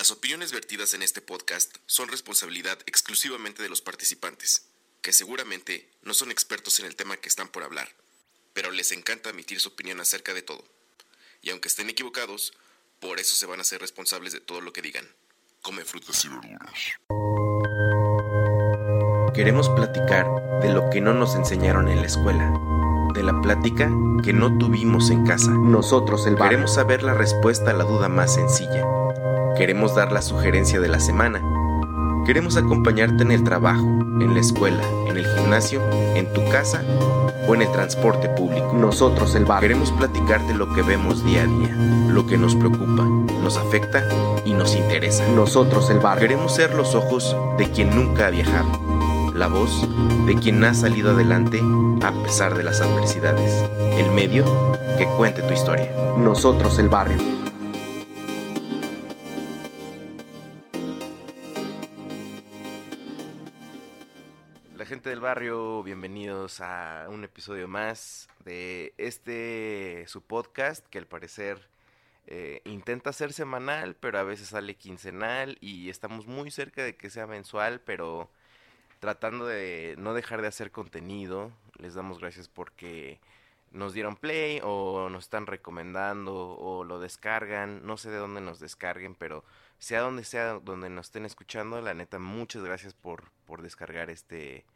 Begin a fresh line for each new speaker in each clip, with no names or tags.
Las opiniones vertidas en este podcast son responsabilidad exclusivamente de los participantes, que seguramente no son expertos en el tema que están por hablar, pero les encanta emitir su opinión acerca de todo. Y aunque estén equivocados, por eso se van a ser responsables de todo lo que digan. Come frutas y verduras.
Queremos platicar de lo que no nos enseñaron en la escuela, de la plática que no tuvimos en casa.
Nosotros el barrio.
Queremos saber la respuesta a la duda más sencilla. Queremos dar la sugerencia de la semana. Queremos acompañarte en el trabajo, en la escuela, en el gimnasio, en tu casa o en el transporte público.
Nosotros el barrio.
Queremos platicarte lo que vemos día a día, lo que nos preocupa, nos afecta y nos interesa.
Nosotros el barrio.
Queremos ser los ojos de quien nunca ha viajado, la voz de quien ha salido adelante a pesar de las adversidades, el medio que cuente tu historia.
Nosotros el barrio.
Del barrio, bienvenidos a un episodio más de este su podcast que al parecer eh, intenta ser semanal, pero a veces sale quincenal y estamos muy cerca de que sea mensual, pero tratando de no dejar de hacer contenido. Les damos gracias porque nos dieron play o nos están recomendando o lo descargan. No sé de dónde nos descarguen, pero sea donde sea donde nos estén escuchando, la neta, muchas gracias por, por descargar este,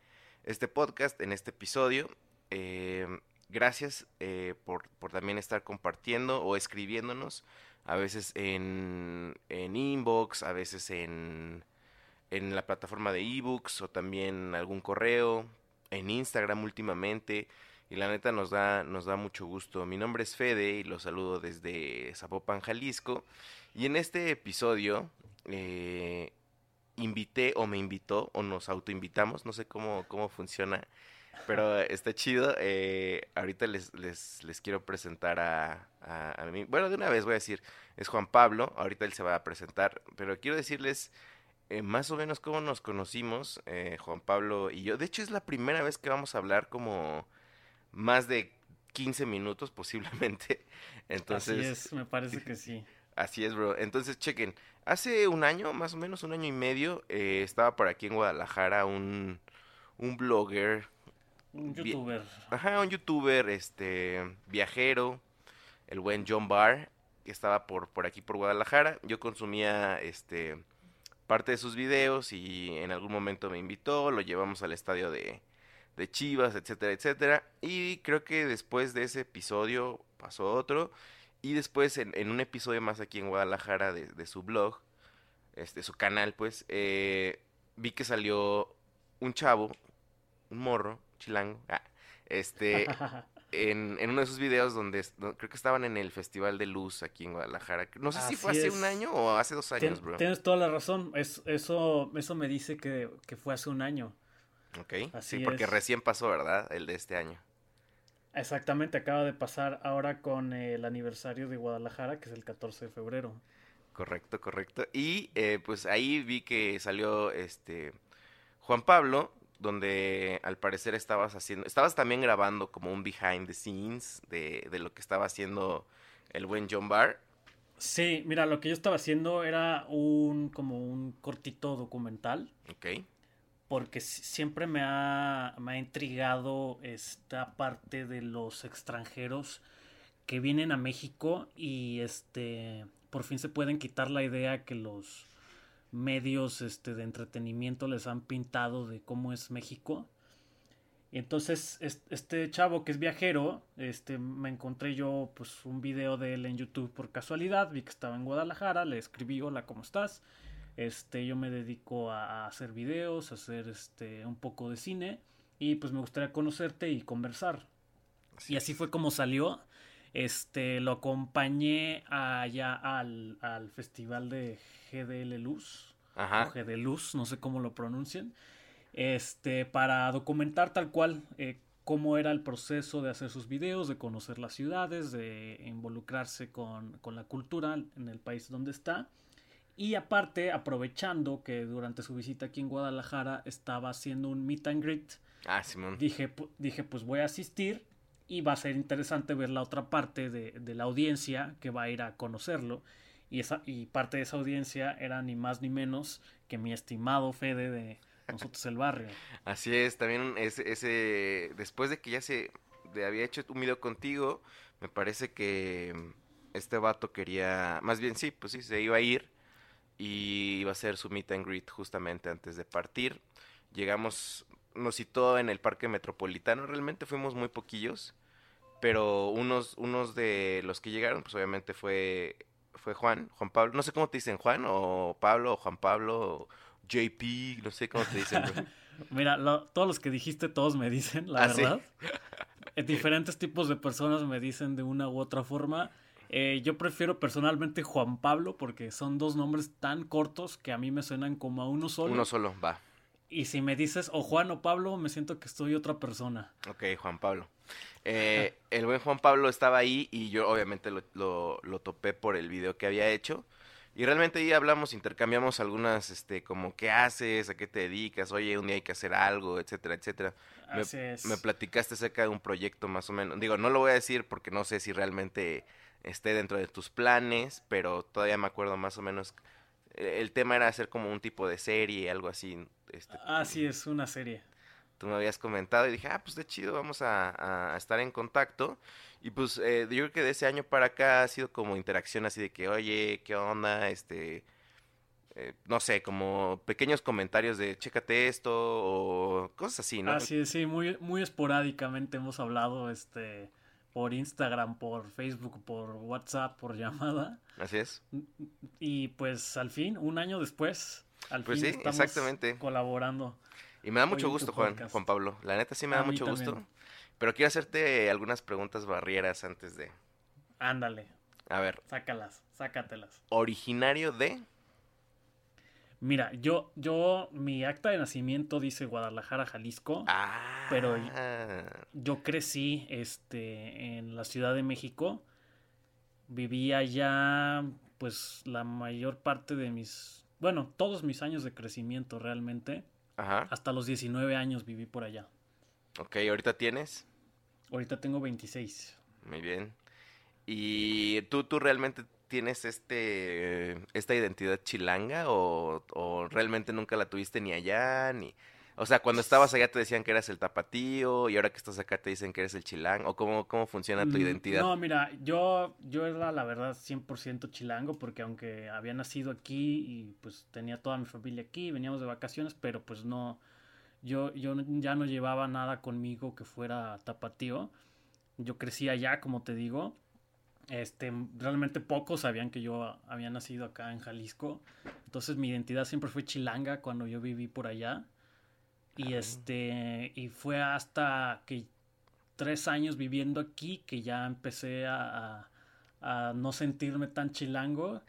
este podcast en este episodio. Eh, gracias eh, por, también estar compartiendo o escribiéndonos. A veces en, en inbox, a veces en, en la plataforma de ebooks o también algún correo, en Instagram últimamente. Y la neta nos da, nos da mucho gusto. Mi nombre es Fede y los saludo desde Zapopan, Jalisco. Y en este episodio eh, invité o me invitó o nos autoinvitamos, no sé cómo, cómo funciona, pero está chido. Eh, ahorita les, les, les, quiero presentar a, a, a, mí. Bueno, de una vez voy a decir, es Juan Pablo, ahorita él se va a presentar, pero quiero decirles eh, más o menos cómo nos conocimos, eh, Juan Pablo y yo. De hecho, es la primera vez que vamos a hablar como más de 15 minutos posiblemente. Entonces,
Así es, me parece que sí.
Así es, bro. Entonces, chequen. Hace un año, más o menos un año y medio, eh, estaba por aquí en Guadalajara un, un blogger.
Un youtuber.
Ajá, un youtuber, este, viajero, el buen John Barr, que estaba por, por aquí por Guadalajara. Yo consumía, este, parte de sus videos y en algún momento me invitó, lo llevamos al estadio de, de Chivas, etcétera, etcétera. Y creo que después de ese episodio pasó otro. Y después en, en un episodio más aquí en Guadalajara de, de su blog, este, su canal, pues, eh, vi que salió un chavo, un morro, chilango, ah, este, en, en, uno de sus videos donde, donde, creo que estaban en el Festival de Luz aquí en Guadalajara. No sé
Así
si fue hace
es.
un año o hace dos años, bro.
Tienes toda la razón. Es, eso, eso me dice que, que fue hace un año.
Ok.
Así
sí, porque
es.
recién pasó, ¿verdad? El de este año.
Exactamente, acaba de pasar ahora con el aniversario de Guadalajara, que es el 14 de febrero.
Correcto, correcto. Y eh, pues ahí vi que salió este Juan Pablo, donde al parecer estabas haciendo, estabas también grabando como un behind the scenes de, de lo que estaba haciendo el buen John Barr.
Sí, mira, lo que yo estaba haciendo era un como un cortito documental.
Ok.
Porque siempre me ha, me ha intrigado esta parte de los extranjeros que vienen a México y este por fin se pueden quitar la idea que los medios este, de entretenimiento les han pintado de cómo es México. Y entonces este chavo que es viajero, este, me encontré yo pues un video de él en YouTube por casualidad, vi que estaba en Guadalajara, le escribí hola, ¿cómo estás? Este, yo me dedico a, a hacer videos, a hacer este, un poco de cine y pues me gustaría conocerte y conversar. Así y así fue como salió. Este, lo acompañé allá al, al festival de GDL Luz.
Ajá.
O GD Luz, no sé cómo lo pronuncian. Este, para documentar tal cual eh, cómo era el proceso de hacer sus videos, de conocer las ciudades, de involucrarse con, con la cultura en el país donde está. Y aparte, aprovechando que durante su visita aquí en Guadalajara estaba haciendo un meet and greet,
ah, Simón.
Dije, dije, pues voy a asistir y va a ser interesante ver la otra parte de, de, la audiencia que va a ir a conocerlo. Y, esa, y parte de esa audiencia era ni más ni menos que mi estimado Fede de Nosotros el Barrio.
Así es, también ese, ese después de que ya se de, había hecho un video contigo, me parece que este vato quería, más bien sí, pues sí, se iba a ir y iba a hacer su meet and greet justamente antes de partir. Llegamos, nos citó en el parque metropolitano, realmente fuimos muy poquillos, pero unos, unos de los que llegaron, pues obviamente fue, fue Juan, Juan Pablo, no sé cómo te dicen, Juan o Pablo o Juan Pablo o JP, no sé cómo te dicen.
Mira, todos los que dijiste, todos me dicen, la ¿Ah, verdad. diferentes tipos de personas me dicen de una u otra forma. Eh, yo prefiero personalmente Juan Pablo porque son dos nombres tan cortos que a mí me suenan como a uno solo.
Uno solo, va.
Y si me dices o Juan o Pablo, me siento que estoy otra persona.
Ok, Juan Pablo. Eh, el buen Juan Pablo estaba ahí y yo obviamente lo, lo, topé por el video que había hecho. Y realmente ahí hablamos, intercambiamos algunas, este, como, ¿qué haces? ¿A qué te dedicas? Oye, un día hay que hacer algo, etcétera, etcétera. Me, me, platicaste acerca de un proyecto más o menos. Digo, no lo voy a decir porque no sé si realmente esté dentro de tus planes, pero todavía me acuerdo más o menos. Eh, el tema era hacer como un tipo de serie, algo así. Este,
ah, sí, es una serie.
Tú me habías comentado y dije, ah, pues de chido, vamos a, a estar en contacto. Y pues eh, yo creo que de ese año para acá ha sido como interacción así de que, oye, ¿qué onda? Este, eh, no sé, como pequeños comentarios de chécate esto o cosas así, ¿no?
Así sí, muy, muy esporádicamente hemos hablado este por Instagram, por Facebook, por WhatsApp, por llamada.
Así es.
Y pues al fin, un año después, al
pues
fin
sí, estamos exactamente.
colaborando.
Y me da mucho gusto, Juan, Juan Pablo. La neta sí me da mucho gusto. Pero quiero hacerte algunas preguntas barrieras antes de.
Ándale.
A ver.
Sácalas, sácatelas.
Originario de.
Mira, yo, yo, mi acta de nacimiento dice Guadalajara, Jalisco.
Ah.
Pero yo crecí, este, en la Ciudad de México. Vivía allá, pues, la mayor parte de mis, bueno, todos mis años de crecimiento realmente.
Ajá.
Hasta los 19 años viví por allá.
Ok, ¿ahorita tienes?
Ahorita tengo 26.
Muy bien. ¿Y tú, tú realmente tienes este esta identidad chilanga o, o, realmente nunca la tuviste ni allá ni o sea cuando estabas allá te decían que eras el tapatío y ahora que estás acá te dicen que eres el chilang o cómo, cómo funciona tu mm, identidad
no mira yo yo era la verdad 100% chilango porque aunque había nacido aquí y pues tenía toda mi familia aquí veníamos de vacaciones pero pues no yo, yo ya no llevaba nada conmigo que fuera tapatío. Yo crecí allá, como te digo. Este, realmente pocos sabían que yo había nacido acá en Jalisco. Entonces mi identidad siempre fue chilanga cuando yo viví por allá. Y este, y fue hasta que tres años viviendo aquí que ya empecé a, a, a no sentirme tan chilango.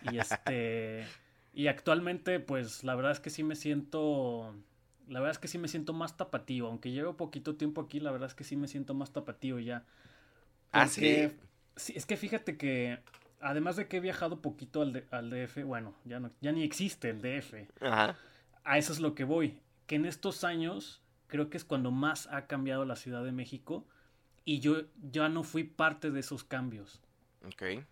Y este, y actualmente, pues la verdad es que sí me siento la verdad es que sí me siento más tapatío. Aunque llevo poquito tiempo aquí, la verdad es que sí me siento más tapatío ya.
ah, sí.
Sí. Es que fíjate que, además de que he viajado poquito al, al DF, bueno, ya, no, ya ni existe el DF.
Ajá.
A eso es lo que voy. Que en estos años creo que es cuando más ha cambiado la Ciudad de México y yo ya no fui parte de esos cambios.
Ok.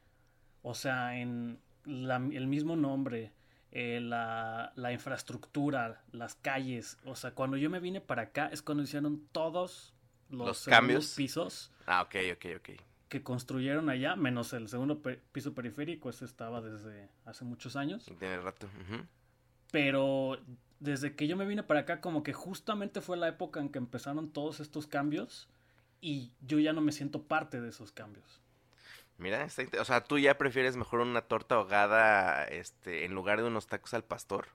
O sea, en el mismo nombre, eh, la, la, infraestructura, las calles. O sea, cuando yo me vine para acá es cuando hicieron todos los,
cambios
pisos.
Ah, ok, ok, ok.
Que construyeron allá, menos el segundo piso periférico, ese estaba desde hace muchos años.
Tiene rato.
Pero desde que yo me vine para acá, como que justamente fue la época en que empezaron todos estos cambios y yo ya no me siento parte de esos cambios.
Mira, o sea, tú ya prefieres mejor una torta ahogada este, en lugar de unos tacos al pastor.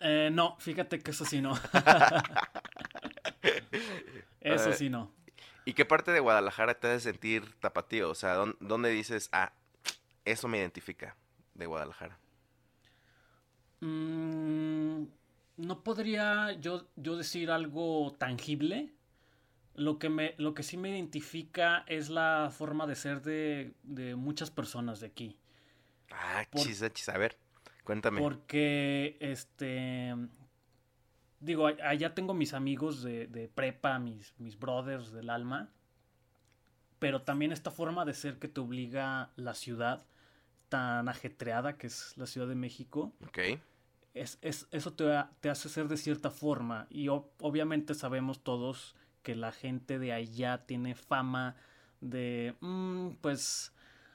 Eh, no, fíjate que eso sí no. eso sí no.
¿Y qué parte de Guadalajara te hace sentir tapatío? O sea, ¿dónde, dices, ah, eso me identifica de Guadalajara?
Mm, no podría yo, yo decir algo tangible, lo que, me, lo que sí me identifica es la forma de ser de, muchas personas de aquí.
Ah, chis, chis, a ver, cuéntame.
Porque, este, digo, allá tengo mis amigos de, de, prepa, mis, mis brothers del alma, pero también esta forma de ser que te obliga la ciudad tan ajetreada que es la Ciudad de México,
Ok.
es, es- eso te, te hace ser de cierta forma. Y obviamente sabemos todos que la gente de allá tiene fama de, mm, pues,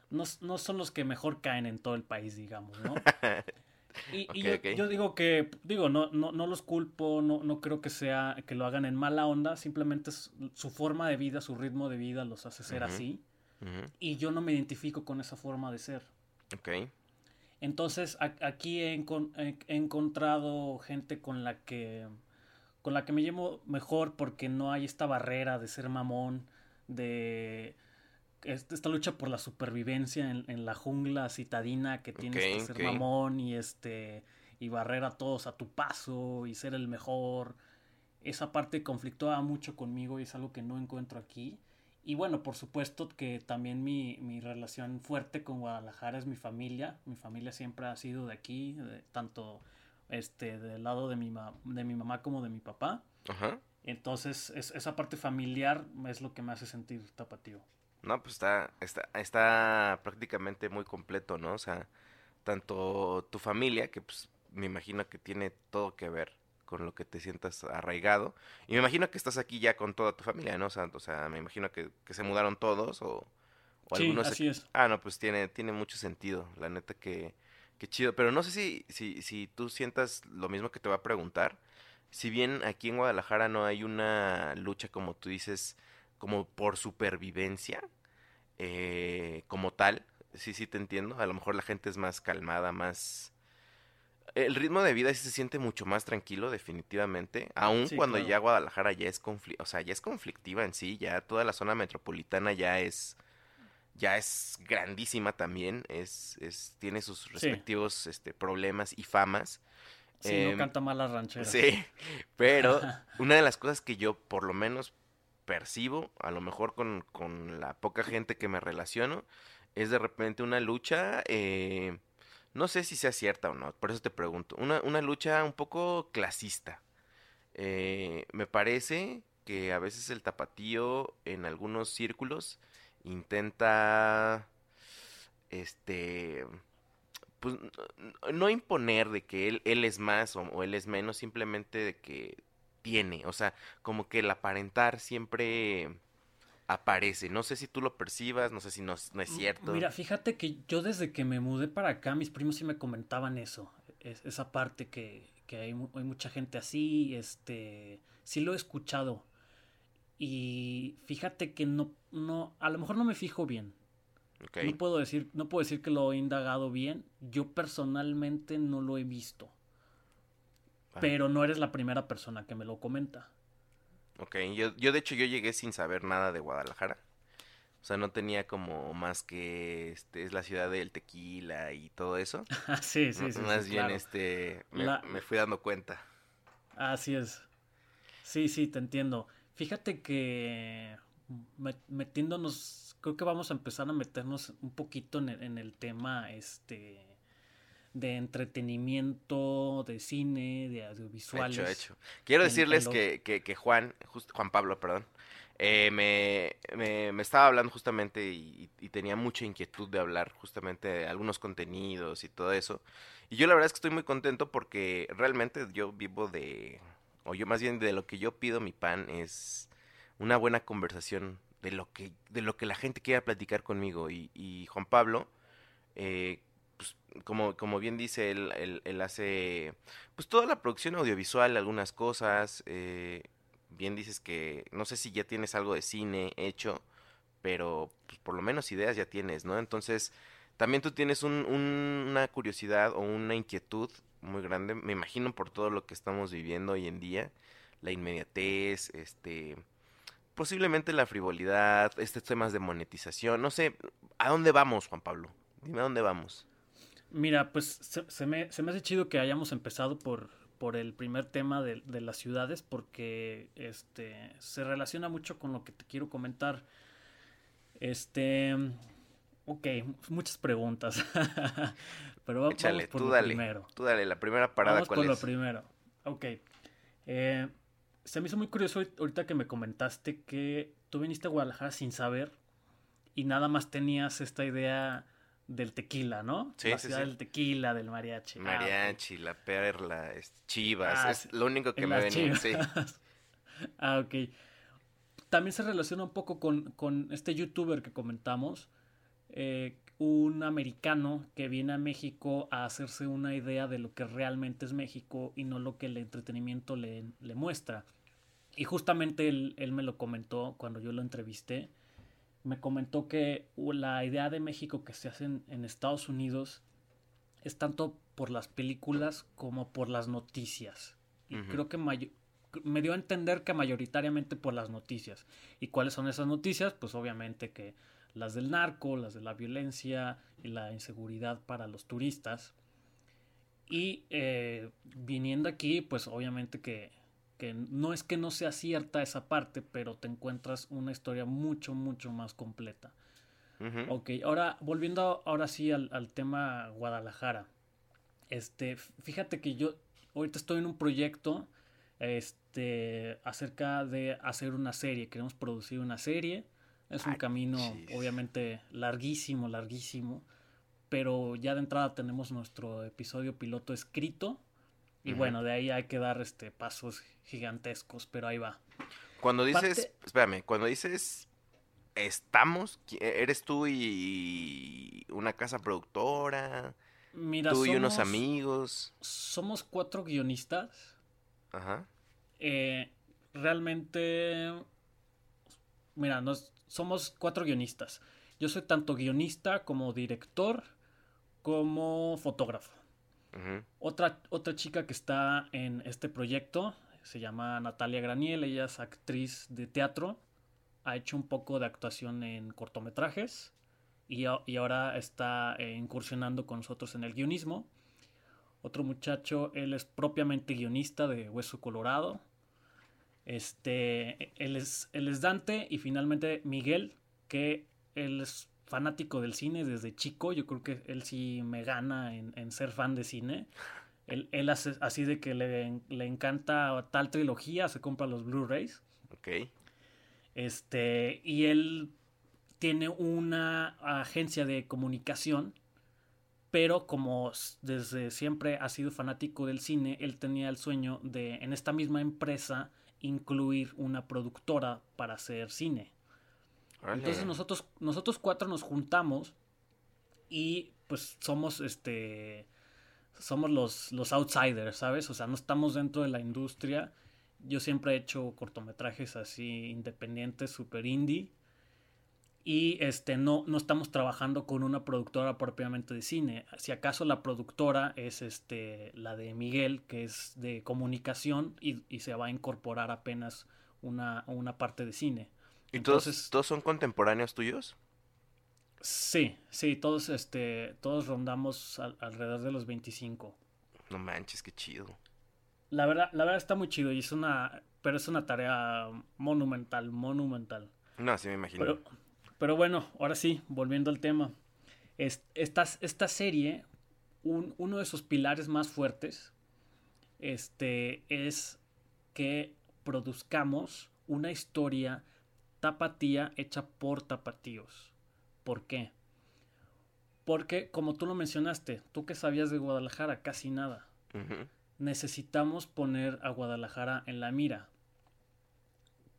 no, no son los que mejor caen en todo el país, digamos, ¿no? Y, y yo, digo que, digo, no, no, no los culpo, no, no creo que sea que lo hagan en mala onda, simplemente es su forma de vida, su ritmo de vida los hace ser así. Y yo no me identifico con esa forma de ser.
Ok.
Entonces a- aquí he, encon- he- he encontrado gente con la que con la que me llevo mejor porque no hay esta barrera de ser mamón, de esta lucha por la supervivencia en, en la jungla citadina que tienes que ser
ok.
mamón y este y barrer a todos a tu paso y ser el mejor. Esa parte conflictúa mucho conmigo y es algo que no encuentro aquí. Y bueno, por supuesto que también mi, mi relación fuerte con Guadalajara es mi familia. Mi familia siempre ha sido de aquí, de- tanto este, del lado de mi, ma- de mi mamá como de mi papá.
Ajá.
Entonces, es- esa parte familiar es lo que me hace sentir tapatío.
No, pues está, está, está prácticamente muy completo, ¿no? O sea, tanto tu familia, que pues me imagino que tiene todo que ver con lo que te sientas arraigado. Y me imagino que estás aquí ya con toda tu familia, ¿no? O sea, o sea, me imagino que, que se mudaron todos o, o
Sí,
algunos se-
así es.
Ah, no, pues tiene, tiene mucho sentido, la neta que, que chido. Pero no sé si, si, si tú sientas lo mismo que te va a preguntar. Si bien aquí en Guadalajara no hay una lucha, como tú dices, como por supervivencia, eh, como tal, sí, sí te entiendo. A lo mejor la gente es más calmada, más... El ritmo de vida sí se siente mucho más tranquilo, definitivamente. Aun
Sí,
cuando
claro.
ya Guadalajara ya es o sea, ya es conflictiva en sí, ya toda la zona metropolitana ya es ya es grandísima también, es, es tiene sus respectivos este, problemas y famas.
Sí,
Em,
no canta mal las rancheras.
Sí, pero una de las cosas que yo por lo menos percibo, a lo mejor con, con la poca gente que me relaciono, es de repente una lucha, eh, no sé si sea cierta o no, por eso te pregunto, una, una lucha un poco clasista. Eh, me parece que a veces el tapatío en algunos círculos intenta, este, pues no imponer de que él, él es más o, o él es menos, simplemente de que tiene, o sea, como que el aparentar siempre aparece. No sé si tú lo percibas, no sé si no, es- no es cierto.
Mira, fíjate que yo desde que me mudé para acá, mis primos sí me comentaban eso, es- esa parte que, que hay, mu- hay mucha gente así, este, sí lo he escuchado. Y fíjate que no, no, a lo mejor no me fijo bien. No puedo decir, no puedo decir que lo he indagado bien. Yo personalmente no lo he visto. Pero no eres la primera persona que me lo comenta.
ok. Yo, yo de hecho yo llegué sin saber nada de Guadalajara. O sea, no tenía como más que este es la ciudad del tequila y todo eso.
Ah, sí, sí, sí.
más
sí,
bien
claro.
este me,
La-
me fui dando cuenta.
Así es. Sí, sí, te entiendo. Fíjate que me- metiéndonos, creo que vamos a empezar a meternos un poquito en el, en el tema este de entretenimiento, de cine, de audiovisuales.
Hecho, hecho. Quiero
en- en
decirles que, que Juan, just- Juan Pablo, perdón, eh, me, me, me estaba hablando justamente y, y tenía mucha inquietud de hablar justamente de algunos contenidos y todo eso. Y yo la verdad es que estoy muy contento porque realmente yo vivo de, o yo más bien de lo que yo pido mi pan es una buena conversación de lo que, de lo que la gente quiera platicar conmigo. Y, y Juan Pablo, eh, pues, como, como bien dice, él, él, él hace pues toda la producción audiovisual, algunas cosas. eh, bien dices que no sé si ya tienes algo de cine hecho, pero pues, por lo menos ideas ya tienes, ¿no? Entonces, también tú tienes un- un- una curiosidad o una inquietud muy grande, me imagino por todo lo que estamos viviendo hoy en día, la inmediatez, este, posiblemente la frivolidad, estos temas de monetización, no sé, ¿a dónde vamos, Juan Pablo? Dime a dónde vamos.
Mira, pues se, se me, se me hace chido que hayamos empezado por, por el primer tema de, de las ciudades porque este se relaciona mucho con lo que te quiero comentar. Este, ok, muchas preguntas, pero
Échale,
vamos por
tú
lo
dale,
primero.
tú dale, la primera parada,
Vamos
¿cuál
por lo primero. Ok. Eh, se me hizo muy curioso ahori- ahorita que me comentaste que tú viniste a Guadalajara sin saber y nada más tenías esta idea del tequila, ¿no?
Sí,
la
sí,
ciudad
sí.
del tequila, del mariachi. Ah.
Mariachi, La Perla, es- Chivas,
Ah,
es lo único que me venía, sí.
Ah, ok. También se relaciona un poco con, con este youtuber que comentamos, eh, un americano que viene a México a hacerse una idea de lo que realmente es México y no lo que el entretenimiento le, le muestra. Y justamente él, él me lo comentó cuando yo lo entrevisté. Me comentó que la idea de México que se hace en, en Estados Unidos es tanto por las películas como por las noticias. Y creo que me dio a entender que mayoritariamente por las noticias. ¿Y cuáles son esas noticias? Pues obviamente que las del narco, las de la violencia y la inseguridad para los turistas. Y eh, viniendo aquí, pues obviamente que, que no es que no sea cierta esa parte, pero te encuentras una historia mucho, mucho más completa.
Ujú.
Ok, ahora volviendo ahora sí al, al tema Guadalajara. Este, fíjate que yo ahorita estoy en un proyecto este acerca de hacer una serie, queremos producir una serie. Es un
Ay,
camino obviamente larguísimo, larguísimo, pero ya de entrada tenemos nuestro episodio piloto escrito y bueno, de ahí hay que dar este pasos gigantescos, pero ahí va.
Cuando dices,
Parte-
espérame, cuando dices estamos, ¿qui- eres tú y una casa productora,
Mira,
tú y unos amigos,
Somos cuatro guionistas.
ajá,
Eh, realmente, mira, nos, somos cuatro guionistas. Yo soy tanto guionista como director como fotógrafo. Otra, otra chica que está en este proyecto se llama Natalia Graniel, ella es actriz de teatro, ha hecho un poco de actuación en cortometrajes y, y ahora está eh, incursionando con nosotros en el guionismo. Otro muchacho, él es propiamente guionista de Hueso Colorado. Este, él es, él es Dante y finalmente Miguel, que él es fanático del cine desde chico. Yo creo que él sí me gana en, en ser fan de cine. Él, él hace así de que le, le encanta tal trilogía, se compra los Blu-rays.
ok,
Este, y él tiene una agencia de comunicación, pero como desde siempre ha sido fanático del cine, él tenía el sueño de en esta misma empresa incluir una productora para hacer cine. Entonces nosotros, nosotros cuatro nos juntamos y pues somos este somos los, los outsiders, ¿sabes? O sea, no estamos dentro de la industria. Yo siempre he hecho cortometrajes así independientes, super indie. Y este no, no estamos trabajando con una productora propiamente de cine. Si acaso la productora es este la de Miguel, que es de comunicación, y, y se va a incorporar apenas una, una parte de cine.
¿Y todos,
entonces-
todos son contemporáneos tuyos?
Sí, sí, todos, este, todos rondamos al- alrededor de los 25.
No manches, qué chido.
La verdad, la verdad está muy chido y es una, pero es una tarea monumental, monumental.
No, sí me imagino.
Pero, pero bueno, ahora sí, volviendo al tema. Es- esta, esta serie, un- uno de sus pilares más fuertes, este, es que produzcamos una historia tapatía hecha por tapatíos. ¿Por qué? Porque, como tú lo mencionaste, tú que sabías de Guadalajara, casi nada necesitamos poner a Guadalajara en la mira.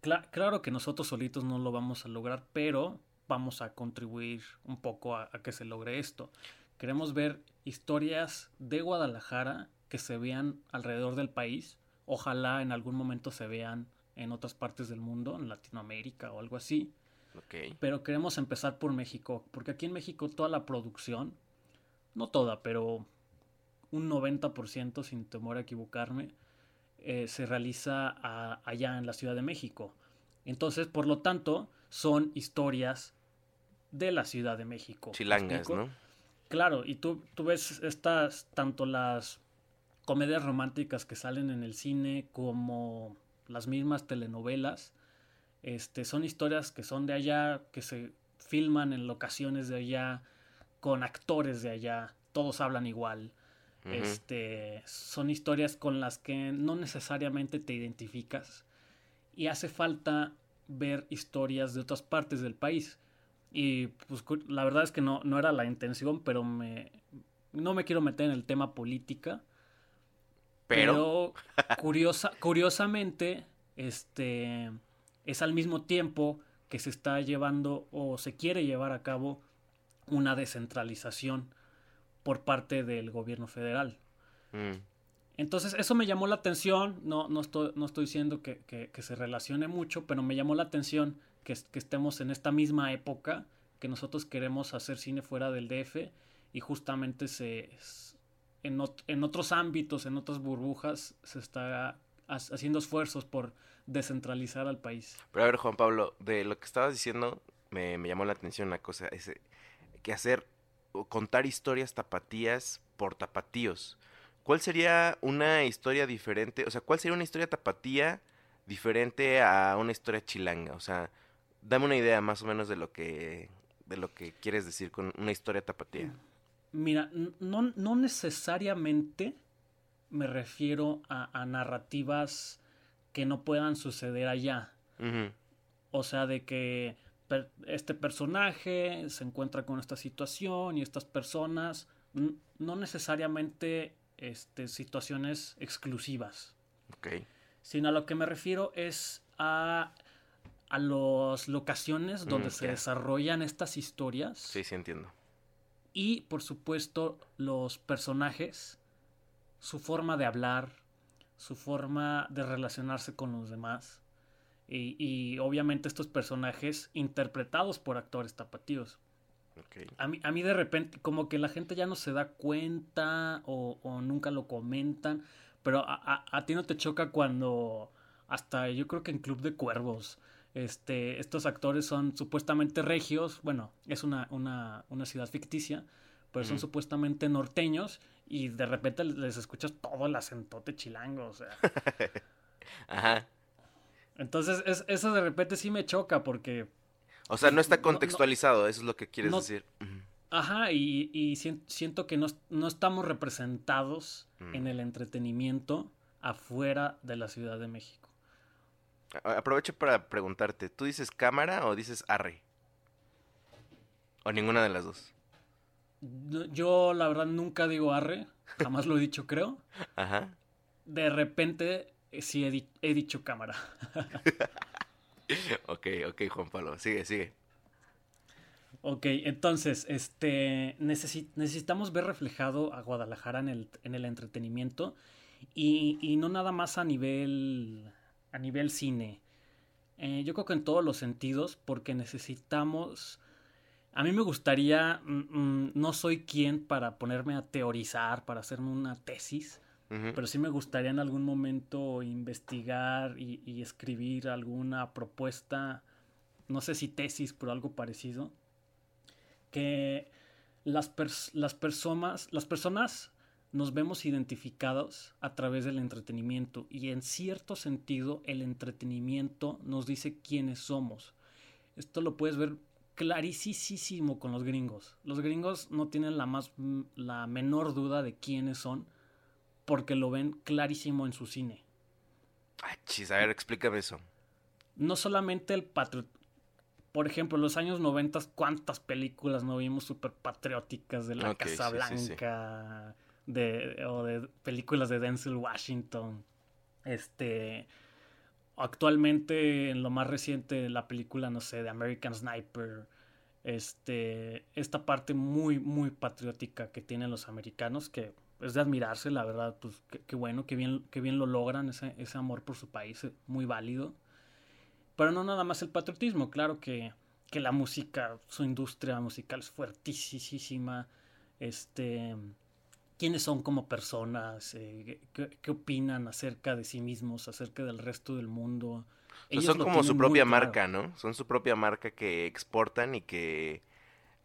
Cla- claro que nosotros solitos no lo vamos a lograr, pero vamos a contribuir un poco a, a que se logre esto. Queremos ver historias de Guadalajara que se vean alrededor del país. Ojalá en algún momento se vean en otras partes del mundo, en Latinoamérica o algo así.
Ok.
Pero queremos empezar por México, porque aquí en México toda la producción, no toda, pero un 90% sin temor a equivocarme, eh, se realiza a- allá en la Ciudad de México. Entonces, por lo tanto, son historias de la Ciudad de México. ¿Me
Chilangas? ¿no?
Claro, y tú, tú ves estas, tanto las comedias románticas que salen en el cine como las mismas telenovelas, este, son historias que son de allá, que se filman en locaciones de allá, con actores de allá, todos hablan igual. Este, son historias con las que no necesariamente te identificas y hace falta ver historias de otras partes del país. y pues la verdad es que no, no era la intención, pero me, no me quiero meter en el tema política.
Pero,
Pero, curiosa, curiosamente, este es al mismo tiempo que se está llevando o se quiere llevar a cabo una descentralización por parte del gobierno federal.
mm,
Entonces, eso me llamó la atención. No, no, estoy, no estoy diciendo que, que- que se relacione mucho, pero me llamó la atención que, es- que estemos en esta misma época, que nosotros queremos hacer cine fuera del DF y justamente se, en, ot- en otros ámbitos, en otras burbujas, se está ha- haciendo esfuerzos por descentralizar al país.
pero a ver, Juan Pablo, de lo que estabas diciendo, me, llamó la atención una cosa, ese, que hacer, contar historias tapatías por tapatíos. ¿Cuál sería una historia diferente? O sea, ¿cuál sería una historia tapatía diferente a una historia chilanga? O sea, dame una idea más o menos de lo que, de lo que quieres decir con una historia tapatía.
Mira, no, no necesariamente me refiero a, a narrativas que no puedan suceder allá. O sea, de que per- este personaje se encuentra con esta situación y estas personas, no necesariamente este, situaciones exclusivas,
Ok.
sino a lo que me refiero es a, a las locaciones donde
Mm,
se desarrollan estas historias
Sí, sí entiendo.
Y, por supuesto, los personajes, su forma de hablar, su forma de relacionarse con los demás. Y, y, obviamente estos personajes interpretados por actores tapatíos. A mí, a mí de repente como que la gente ya no se da cuenta o, o nunca lo comentan, pero a, a- a ti no te choca cuando hasta yo creo que en Club de Cuervos este, estos actores son supuestamente regios, bueno, es una, una, una ciudad ficticia, pero son supuestamente norteños y de repente les escuchas todo el acentote chilango, o sea.
Ajá.
Entonces es- eso de repente sí me choca porque
O sea, no está
No, no.
contextualizado, eso es lo que quieres
No-
decir.
Ajá, y, y sien- siento que no, no estamos representados
Mm.
en el entretenimiento afuera de la Ciudad de México.
Aprovecho para preguntarte, ¿tú dices cámara o dices arre? O ninguna de las dos.
Yo la verdad nunca digo arre, jamás lo he dicho creo.
Ajá.
De repente eh, sí he, di- he dicho cámara.
Ok, ok, Juan Pablo, sigue, sigue.
Ok, entonces, este, necesi- necesitamos ver reflejado a Guadalajara en el, en el entretenimiento y, y no nada más a nivel, a nivel cine. Eh, yo creo que en todos los sentidos, porque necesitamos... A mí me gustaría, mm, mm, no soy quien para ponerme a teorizar, para hacerme una tesis, pero sí me gustaría en algún momento investigar y, y escribir alguna propuesta, no sé si tesis, pero algo parecido, que las, pers- las personas, las personas nos vemos identificados a través del entretenimiento y en cierto sentido el entretenimiento nos dice quiénes somos. Esto lo puedes ver clarísimo con los gringos. Los gringos no tienen la más la menor duda de quiénes son porque lo ven clarísimo en su cine.
Ah, chis, a ver, explícame eso.
No solamente el patrio... Por ejemplo, en los años 90, ¿cuántas películas no vimos súper patrióticas de la
Ok, sí, sí,
Casa
sí.
De, o de películas de Denzel Washington. Este... Actualmente, en lo más reciente, la película, no sé, de American Sniper. Este... Esta parte muy, muy patriótica que tienen los americanos, que es de admirarse, la verdad, pues qué, qué bueno, qué bien, qué bien lo logran, ese, ese amor por su país, eh, muy válido. Pero no nada más el patriotismo, claro que, que la música, su industria musical es fuertísima. Este, quiénes son como personas, Eh, ¿qué, qué opinan acerca de sí mismos, acerca del resto del mundo.
Sea,
Ellos
son como su propia
claro.
marca, ¿no? Son su propia marca que exportan y que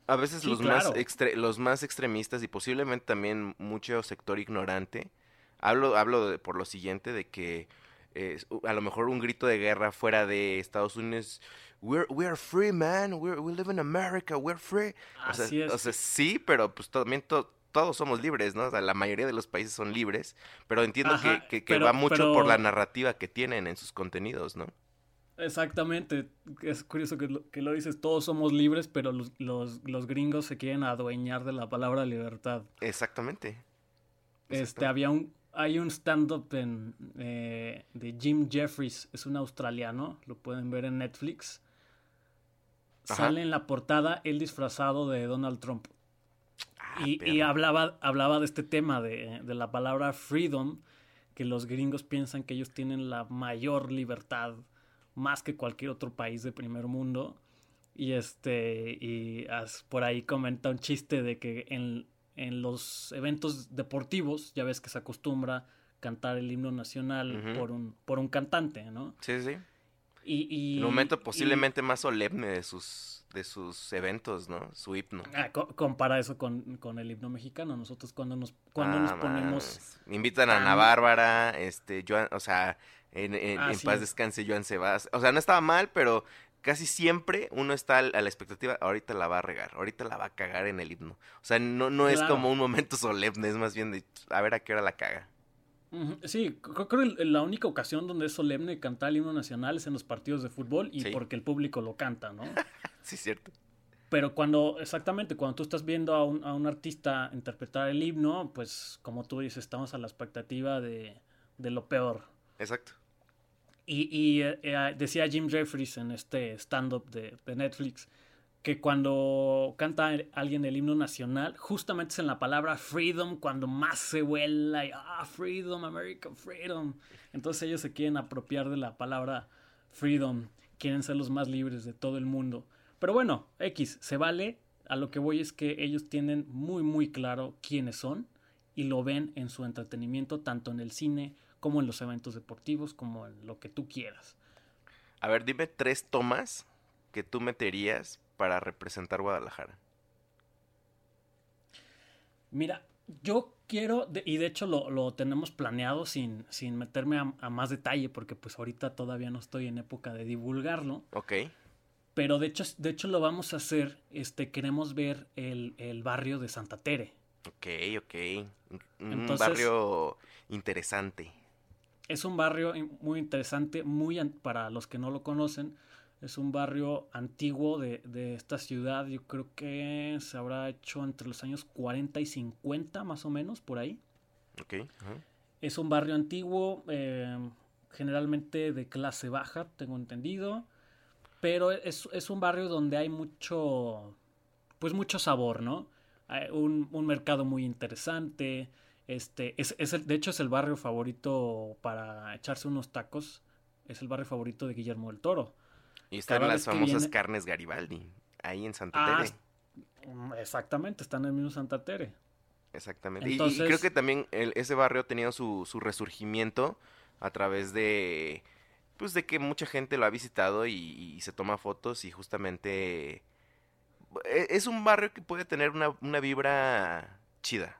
a veces
Sí,
los, más extre- los más extremistas y posiblemente también mucho sector ignorante, hablo, hablo de- por lo siguiente, de que eh, a lo mejor un grito de guerra fuera de Estados Unidos, we're, we are free, man, we're, we live in America, we're free. Sea, o sea, sí, pero pues también to- todos somos libres, ¿no? O sea, la mayoría de los países son libres, pero entiendo
Ajá,
que, que- que
pero-
va mucho
pero-
por la narrativa que tienen en sus contenidos, ¿no?
Exactamente, es curioso que lo, que lo dices, todos somos libres, pero los, los, los gringos se quieren adueñar de la palabra libertad.
Exactamente.
Este, había un, hay un stand-up eh, de Jim Jeffries, es un australiano, lo pueden ver en Netflix.
Ajá.
Sale en la portada él disfrazado de Donald Trump.
Ah,
Y, hablaba, hablaba de este tema de, de la palabra freedom, que los gringos piensan que ellos tienen la mayor libertad, más que cualquier otro país de primer mundo. Y este, y as- por ahí comenta un chiste de que en, en los eventos deportivos, ya ves que se acostumbra cantar el himno nacional por un, por un cantante, ¿no?
Sí, sí.
Y, y-
El momento
y-
posiblemente más solemne de sus, de sus eventos, ¿no? Su himno.
Ah, co- compara eso con, con el himno mexicano. Nosotros cuando nos, cuando
Ah,
nos ponemos...
mames. Invitan a Ana Bárbara, este, Joan, o sea, en, en-
Ah,
en
sí.
paz descanse Joan Sebas. O sea, no estaba mal, pero casi siempre uno está a la expectativa, ahorita la va a regar, ahorita la va a cagar en el himno. O sea, no, no es como un momento solemne, es más bien de a ver a qué hora la caga.
Sí, creo que la única ocasión donde es solemne cantar el himno nacional es en los partidos de fútbol y
Sí.
porque el público lo canta, ¿no?
Sí, cierto.
Pero cuando, exactamente, cuando tú estás viendo a un, a un artista interpretar el himno, pues como tú dices, estamos a la expectativa de, de lo peor.
Exacto.
Y, y, eh, eh, decía Jim Jeffries en este stand-up de, de Netflix que cuando canta alguien el himno nacional, justamente es en la palabra freedom cuando más se vuela y ah, freedom, American freedom. Entonces ellos se quieren apropiar de la palabra freedom, quieren ser los más libres de todo el mundo. Pero bueno, X, se vale. A lo que voy es que ellos tienen muy, muy claro quiénes son y lo ven en su entretenimiento, tanto en el cine como en los eventos deportivos, como en lo que tú quieras.
A ver, dime tres tomas que tú meterías para representar Guadalajara.
Mira, yo quiero, y de hecho lo, lo tenemos planeado sin, sin meterme a, a más detalle, porque pues ahorita todavía no estoy en época de divulgarlo,
Ok.
pero de hecho, de hecho lo vamos a hacer, este, queremos ver el, el barrio de Santa Tere.
Ok, ok. Un-
Entonces-
barrio interesante.
Es un barrio muy interesante, muy para los que no lo conocen. Es un barrio antiguo de, de esta ciudad. Yo creo que se habrá hecho entre los años 40 y 50, más o menos, por ahí.
Ok.
Es un barrio antiguo, eh, generalmente de clase baja, tengo entendido. Pero es, es un barrio donde hay mucho, pues mucho sabor, ¿no? Hay un, un mercado muy interesante. Este, es, es el, de hecho, es el barrio favorito para echarse unos tacos. Es el barrio favorito de Guillermo del Toro.
Y están las famosas
viene-
carnes Garibaldi. Ahí en Santa
Ah,
Tere.
Mm, Exactamente, está en el mismo Santa Tere.
Exactamente. Y- y,
Entonces-
creo que también el- ese barrio ha tenido su, su resurgimiento a través de. Pues de que mucha gente lo ha visitado y, y se toma fotos y justamente. e- Es un barrio que puede tener una, una vibra chida.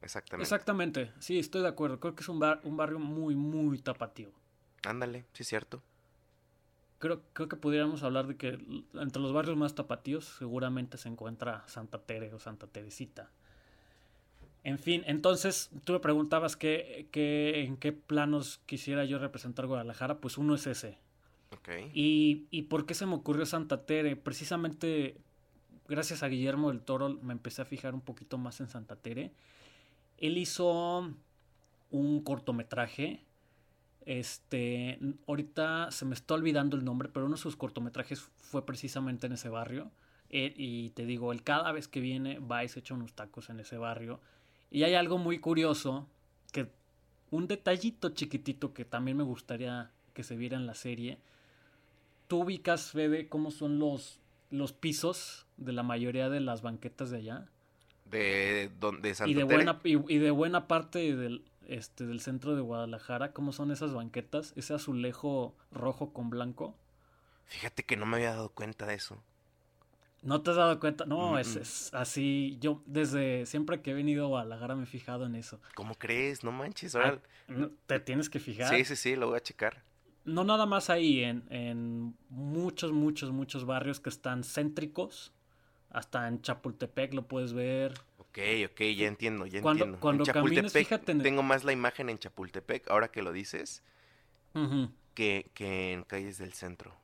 Exactamente.
Exactamente, sí, estoy de acuerdo. Creo que es un, bar- un barrio muy, muy tapatío.
Ándale, sí es cierto.
Creo, creo que pudiéramos hablar de que entre los barrios más tapatíos seguramente se encuentra Santa Tere o Santa Teresita. En fin, entonces tú me preguntabas qué, qué- en qué planos quisiera yo representar Guadalajara. Pues uno es ese. ¿Y, ¿Y por qué se me ocurrió Santa Tere? Precisamente gracias a Guillermo del Toro me empecé a fijar un poquito más en Santa Tere. Él hizo un cortometraje. Este, ahorita se me está olvidando el nombre, pero uno de sus cortometrajes fue precisamente en ese barrio. Él- y te digo, él cada vez que viene va y se echa unos tacos en ese barrio. Y hay algo muy curioso, que un detallito chiquitito que también me gustaría que se viera en la serie. ¿Tú ubicas, Fede, cómo son los, los pisos de la mayoría de las banquetas de allá?
De, don- de Santa
y de
Tere.
buena y, y de buena parte del este del centro de Guadalajara, ¿cómo son esas banquetas? Ese azulejo rojo con blanco.
Fíjate que no me había dado cuenta de eso.
¿No te has dado cuenta? No, es,
Mm-mm.
es así. Yo desde siempre que he venido a Guadalajara me he fijado en eso.
¿Cómo crees? No manches. Ahora...
no, te tienes que fijar.
Sí, sí, sí, lo voy a checar.
No nada más ahí, en, en muchos, muchos, muchos barrios que están céntricos. Hasta en Chapultepec lo puedes ver.
Ok, ok, ya entiendo, ya
Cuando-
entiendo.
cuando
en
camines,
Chapultepec
fíjate en el-
tengo más la imagen en Chapultepec, ahora que lo dices. Que, que en calles del centro.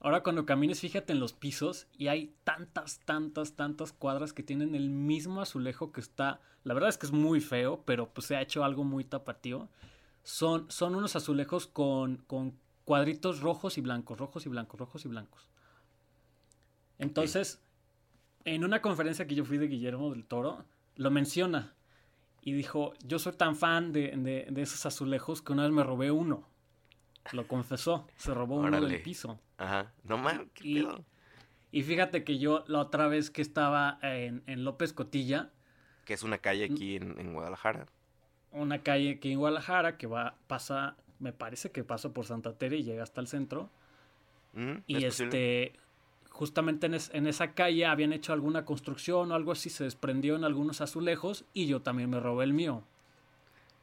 Ahora cuando camines, fíjate en los pisos y hay tantas, tantas, tantas cuadras que tienen el mismo azulejo que está, la verdad es que es muy feo, pero pues se ha hecho algo muy tapatío. Son, son unos azulejos con, con cuadritos rojos y blancos, rojos y blancos, rojos y blancos. Entonces, en una conferencia que yo fui de Guillermo del Toro, lo menciona y dijo, yo soy tan fan de, de, de esos azulejos que una vez me robé uno. Lo confesó, se robó uno
Órale.
del piso.
Ajá. No mames, qué
Y,
pedo.
y fíjate que yo la otra vez que estaba en, en López Cotilla,
Que es una calle aquí en, en Guadalajara.
una calle aquí en Guadalajara que va, pasa, me parece que pasa por Santa Tere y llega hasta el centro.
Mm,
Y
¿es posible?
Justamente en, es- en esa calle habían hecho alguna construcción o algo así, se desprendió en algunos azulejos y yo también me robé el mío.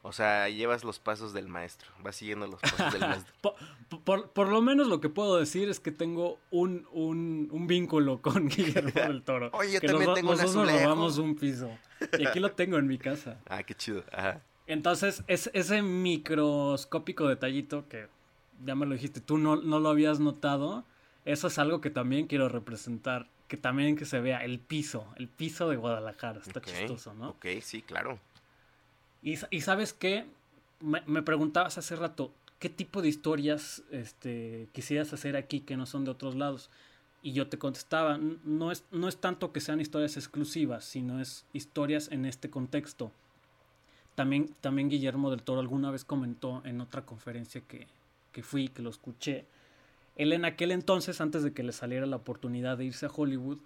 O sea, llevas los pasos del maestro. Vas siguiendo los pasos del maestro.
Po- po- Por, por lo menos lo que puedo decir es que tengo un, un, un vínculo con Guillermo del Toro.
Oye, yo
que
también
los,
un
nos robamos un piso. Y aquí lo tengo en mi casa.
Ah, qué chido. Ajá.
Entonces, es, ese microscópico detallito que ya me lo dijiste, tú no, no lo habías notado, eso es algo que también quiero representar, que también que se vea el piso, el piso de Guadalajara, está
Ok,
chistoso, ¿no?
Ok, sí, claro.
Y, y sabes qué, me, me preguntabas hace rato, ¿qué tipo de historias este, quisieras hacer aquí que no son de otros lados? Y yo te contestaba, "N- no es, no es tanto que sean historias exclusivas, sino es historias en este contexto. También, también Guillermo del Toro alguna vez comentó en otra conferencia que, que fui, que lo escuché. Él en aquel entonces, antes de que le saliera la oportunidad de irse a Hollywood,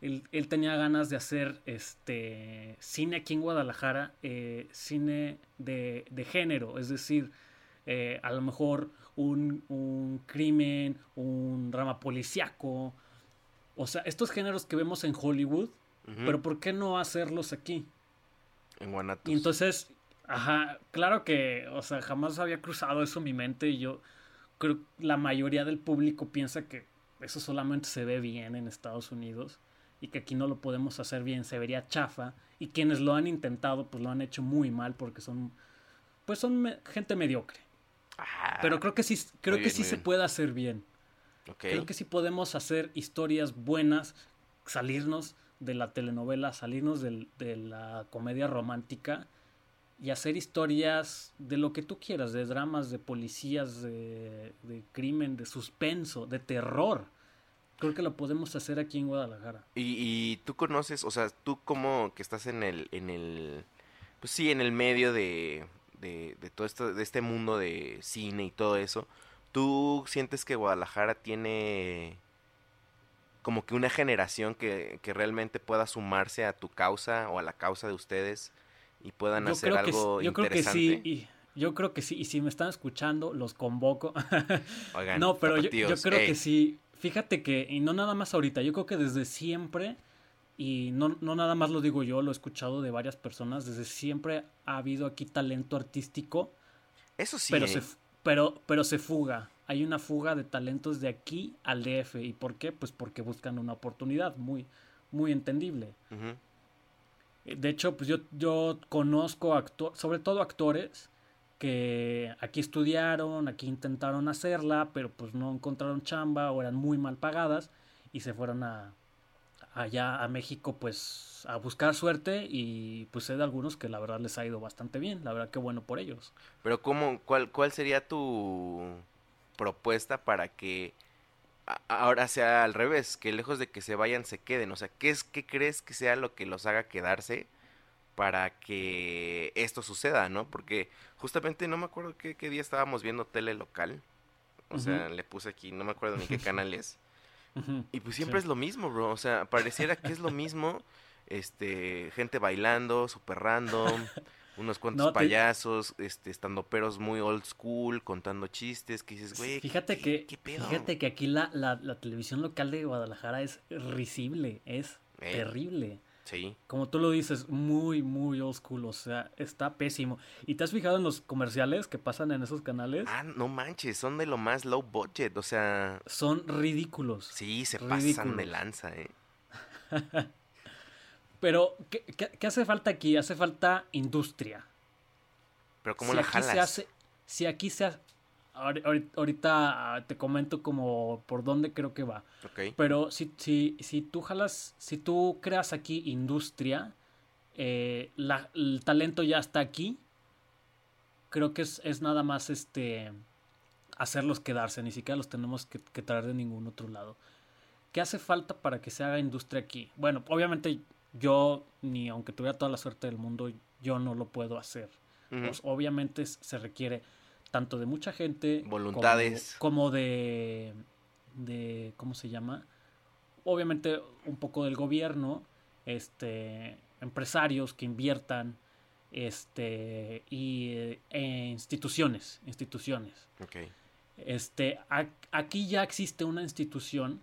él, él tenía ganas de hacer este cine aquí en Guadalajara, eh, cine de, de género, es decir, eh, a lo mejor un, un crimen, un drama policíaco, o sea, estos géneros que vemos en Hollywood, pero ¿por qué no hacerlos aquí?
En Guanatos.
Y entonces, ajá, claro que, o sea, jamás había cruzado eso en mi mente y yo creo que la mayoría del público piensa que eso solamente se ve bien en Estados Unidos y que aquí no lo podemos hacer bien, se vería chafa y quienes lo han intentado pues lo han hecho muy mal porque son pues son me- gente mediocre.
Ah,
Pero creo que sí creo que sí se puede hacer bien. Creo que sí podemos hacer historias buenas, salirnos de la telenovela, salirnos del- de la comedia romántica y hacer historias de lo que tú quieras, de dramas, de policías, de, crimen, de suspenso, de terror. Creo que lo podemos hacer aquí en Guadalajara.
Y, y tú conoces, o sea, tú como que estás en el, en el, pues sí, en el medio de, de, de todo esto, de este mundo de cine y todo eso, ¿tú sientes que Guadalajara tiene como que una generación que, que realmente pueda sumarse a tu causa o a la causa de ustedes y puedan hacer
creo que,
algo
sí- yo creo que sí, y yo creo que sí, y si me están escuchando, los convoco.
Oigan,
No, pero yo, yo creo
ey,
que sí. Fíjate que, y no nada más ahorita, yo creo que desde siempre, y no, no nada más lo digo yo, lo he escuchado de varias personas, desde siempre ha habido aquí talento artístico,
Eso sí,
pero,
eh,
se, pero, pero se fuga. Hay una fuga de talentos de aquí al DF. ¿Y por qué? Pues porque buscan una oportunidad muy, muy entendible. Eh, De hecho, pues yo, yo conozco sobre todo actores que aquí estudiaron, aquí intentaron hacerla, pero pues no encontraron chamba o eran muy mal pagadas y se fueron a allá a México pues a buscar suerte y pues sé de algunos que la verdad les ha ido bastante bien, la verdad que bueno por ellos.
Pero cómo, cuál, cuál sería tu propuesta para que ahora sea al revés, que lejos de que se vayan se queden? O sea, ¿qué es, qué crees que sea lo que los haga quedarse para que esto suceda, no? Porque justamente no me acuerdo qué, qué día estábamos viendo tele local. O sea, le puse aquí, no me acuerdo ni qué canal es. Y pues siempre
Sí.
es lo mismo, bro. O sea, pareciera que es lo mismo. Este, gente bailando, super random, unos cuantos
No, te-
payasos, este, estandoperos muy old school, contando chistes, que dices, güey,
Fíjate
¿qué-
que,
qué pedo?
fíjate que aquí la, la, la televisión local de Guadalajara es risible, es
Eh.
terrible.
Sí,
Como tú lo dices, muy, muy old school, o sea, está pésimo. ¿Y te has fijado en los comerciales que pasan en esos canales?
ah, no manches, son de lo más low budget, o sea,
Son ridículos.
sí, se pasan de lanza, eh.
Pero, ¿qué, qué, qué hace falta aquí? Hace falta industria.
Pero ¿cómo
si
la
aquí
jalas?
se hace, si aquí se hace, ahorita ah, te comento como por dónde creo que va. Pero si, si, si tú jalas, si tú creas aquí industria, eh, el talento ya está aquí. Creo que es, es, nada más este hacerlos quedarse, ni siquiera los tenemos que, que traer de ningún otro lado. ¿Qué hace falta para que se haga industria aquí? Bueno, obviamente yo, ni aunque tuviera toda la suerte del mundo, yo no lo puedo hacer. pues, obviamente se requiere tanto de mucha gente.
Voluntades.
Como, de, de. ¿Cómo se llama? Obviamente un poco del gobierno. Este. Empresarios que inviertan. Este. Y eh, instituciones. Instituciones.
Ok.
Este. aquí ya existe una institución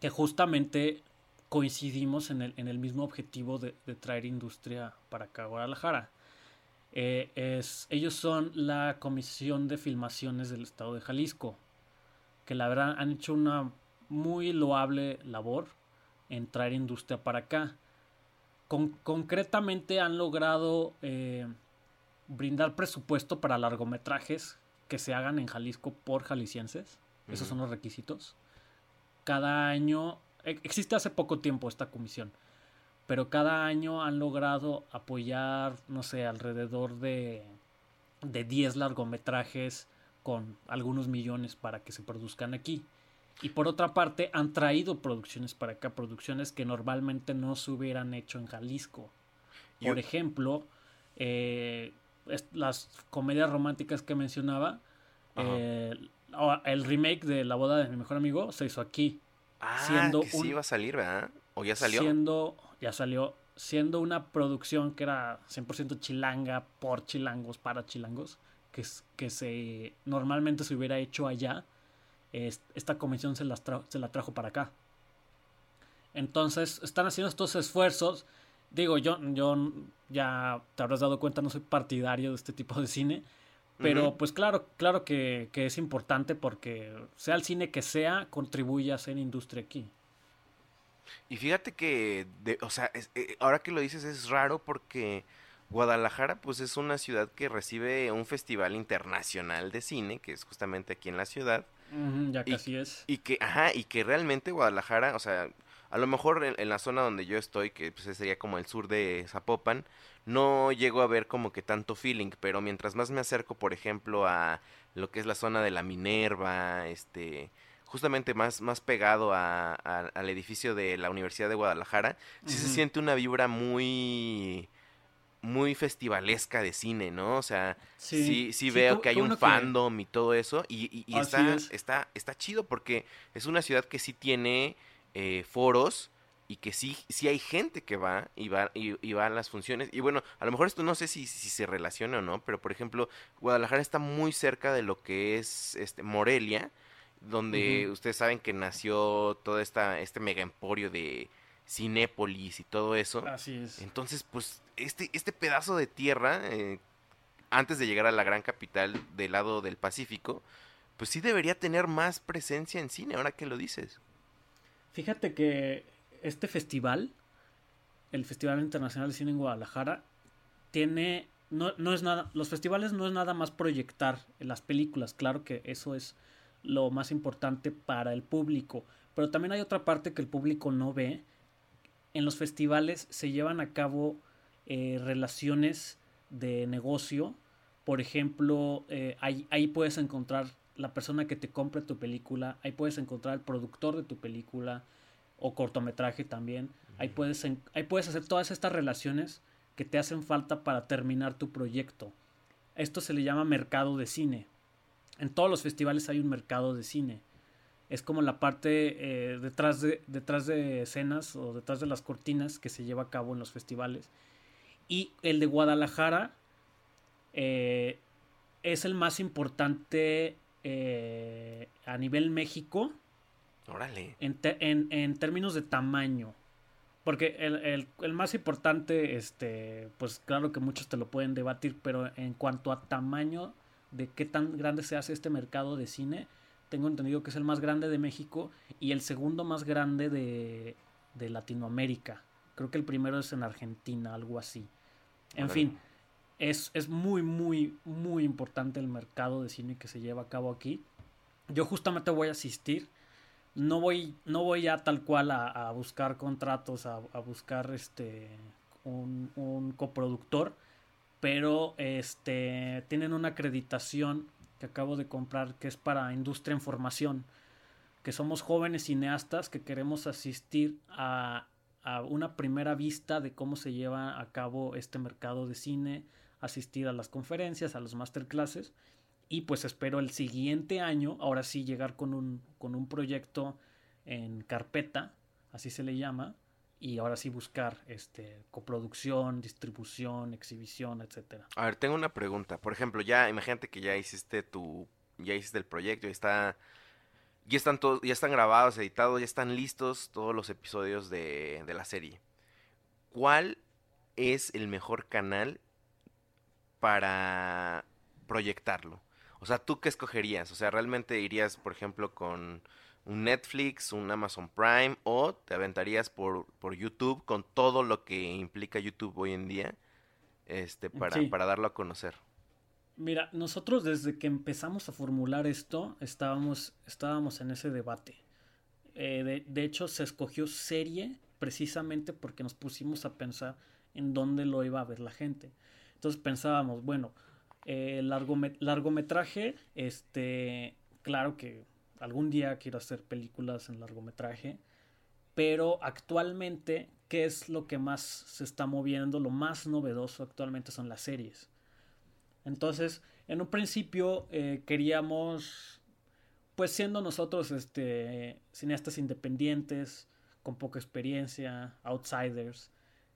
que justamente coincidimos en el, en el mismo objetivo de, traer industria para acá a Guadalajara. Eh, es, ellos son la Comisión de Filmaciones del Estado de Jalisco, que la verdad han hecho una muy loable labor en traer industria para acá. Con, concretamente han logrado eh, brindar presupuesto para largometrajes que se hagan en Jalisco por jaliscienses. Esos son los requisitos. Cada año existe hace poco tiempo esta comisión, pero cada año han logrado apoyar, no sé, alrededor de, de 10 largometrajes con algunos millones para que se produzcan aquí. Y por otra parte, han traído producciones para acá, producciones que normalmente no se hubieran hecho en Jalisco. Por ejemplo, eh, las comedias románticas que mencionaba, eh, el remake de La boda de mi mejor amigo se hizo aquí.
Ah, siendo que sí iba a salir, ¿verdad? ¿O ya salió?
Siendo, ya salió, siendo una producción que era 100% chilanga, por chilangos, para chilangos, que, que se normalmente se hubiera hecho allá, esta comisión se, las se la trajo para acá. Entonces, están haciendo estos esfuerzos. Digo, yo, yo ya te habrás dado cuenta, no soy partidario de este tipo de cine. Pero pues claro, claro que, es importante porque sea el cine que sea, contribuye a hacer industria aquí.
Y fíjate que, o sea, eh, ahora que lo dices es raro porque Guadalajara pues es una ciudad que recibe un festival internacional de cine, que es justamente aquí en la ciudad.
ya casi es.
Y que, ajá, y que realmente Guadalajara, o sea, a lo mejor en, la zona donde yo estoy, que pues, sería como el sur de Zapopan, no llego a ver como que tanto feeling, pero mientras más me acerco, por ejemplo, a lo que es la zona de la Minerva, este, justamente más, más pegado a, al edificio de la Universidad de Guadalajara, sí se siente una vibra muy muy festivalesca de cine, ¿no? O sea, sí, sí, veo que hay un fandom y todo eso y, y, está, está, está chido porque es una ciudad que sí tiene eh, foros y que sí, sí hay gente que va y va, y, va a las funciones. Y bueno, a lo mejor esto no sé si, si se relaciona o no, pero por ejemplo, Guadalajara está muy cerca de lo que es este Morelia, donde ustedes saben que nació todo esta, este mega emporio de Cinépolis y todo eso.
Así es.
Entonces, pues, este, este pedazo de tierra, eh, antes de llegar a la gran capital del lado del Pacífico, pues sí debería tener más presencia en cine, ahora que lo dices.
Fíjate que este festival, el Festival Internacional de Cine en Guadalajara, tiene. No, no es nada. Los festivales no es nada más proyectar las películas. Claro que eso es lo más importante para el público. Pero también hay otra parte que el público no ve. En los festivales se llevan a cabo eh, relaciones de negocio. Por ejemplo, eh, ahí, ahí puedes encontrar la persona que te compre tu película, ahí puedes encontrar el productor de tu película o cortometraje también, ahí puedes, ahí puedes hacer todas estas relaciones que te hacen falta para terminar tu proyecto. Esto se le llama mercado de cine. En todos los festivales hay un mercado de cine. Es como la parte eh, detrás, de, detrás de escenas o detrás de las cortinas que se lleva a cabo en los festivales. Y el de Guadalajara eh, es el más importante eh, a nivel México.
Órale.
En, términos de tamaño. Porque el, más importante, este, pues claro que muchos te lo pueden debatir, pero en cuanto a tamaño de qué tan grande se hace este mercado de cine, tengo entendido que es el más grande de México y el segundo más grande de, de Latinoamérica. Creo que el primero es en Argentina, algo así. En fin, es, es muy, muy, muy importante el mercado de cine que se lleva a cabo aquí. Yo justamente voy a asistir. No voy, no voy ya tal cual a, buscar contratos, a, buscar este un, un, coproductor, pero este tienen una acreditación que acabo de comprar que es para industria en formación, que somos jóvenes cineastas que queremos asistir a, a una primera vista de cómo se lleva a cabo este mercado de cine, asistir a las conferencias, a los masterclasses y pues espero el siguiente año, ahora sí, llegar con un, con un proyecto en carpeta, así se le llama, y ahora sí buscar este coproducción, distribución, exhibición, etcétera.
A ver, tengo una pregunta. Por ejemplo, ya imagínate que ya hiciste tu ya hiciste el proyecto, ya está ya están todos ya están grabados, editados, ya están listos todos los episodios de, de la serie. ¿Cuál es el mejor canal para proyectarlo? O sea, ¿tú qué escogerías? O sea, ¿realmente irías, por ejemplo, con un Netflix, un Amazon Prime o te aventarías por, por YouTube con todo lo que implica YouTube hoy en día este, para, sí. para darlo a conocer?
Mira, nosotros desde que empezamos a formular esto estábamos, estábamos en ese debate. Eh, de, de hecho, se escogió serie precisamente porque nos pusimos a pensar en dónde lo iba a ver la gente. Entonces pensábamos, bueno, eh, largomet largometraje, este, claro que algún día quiero hacer películas en largometraje, pero actualmente, ¿qué es lo que más se está moviendo? Lo más novedoso actualmente son las series. Entonces, en un principio eh, queríamos, pues siendo nosotros este, cineastas independientes, con poca experiencia, outsiders,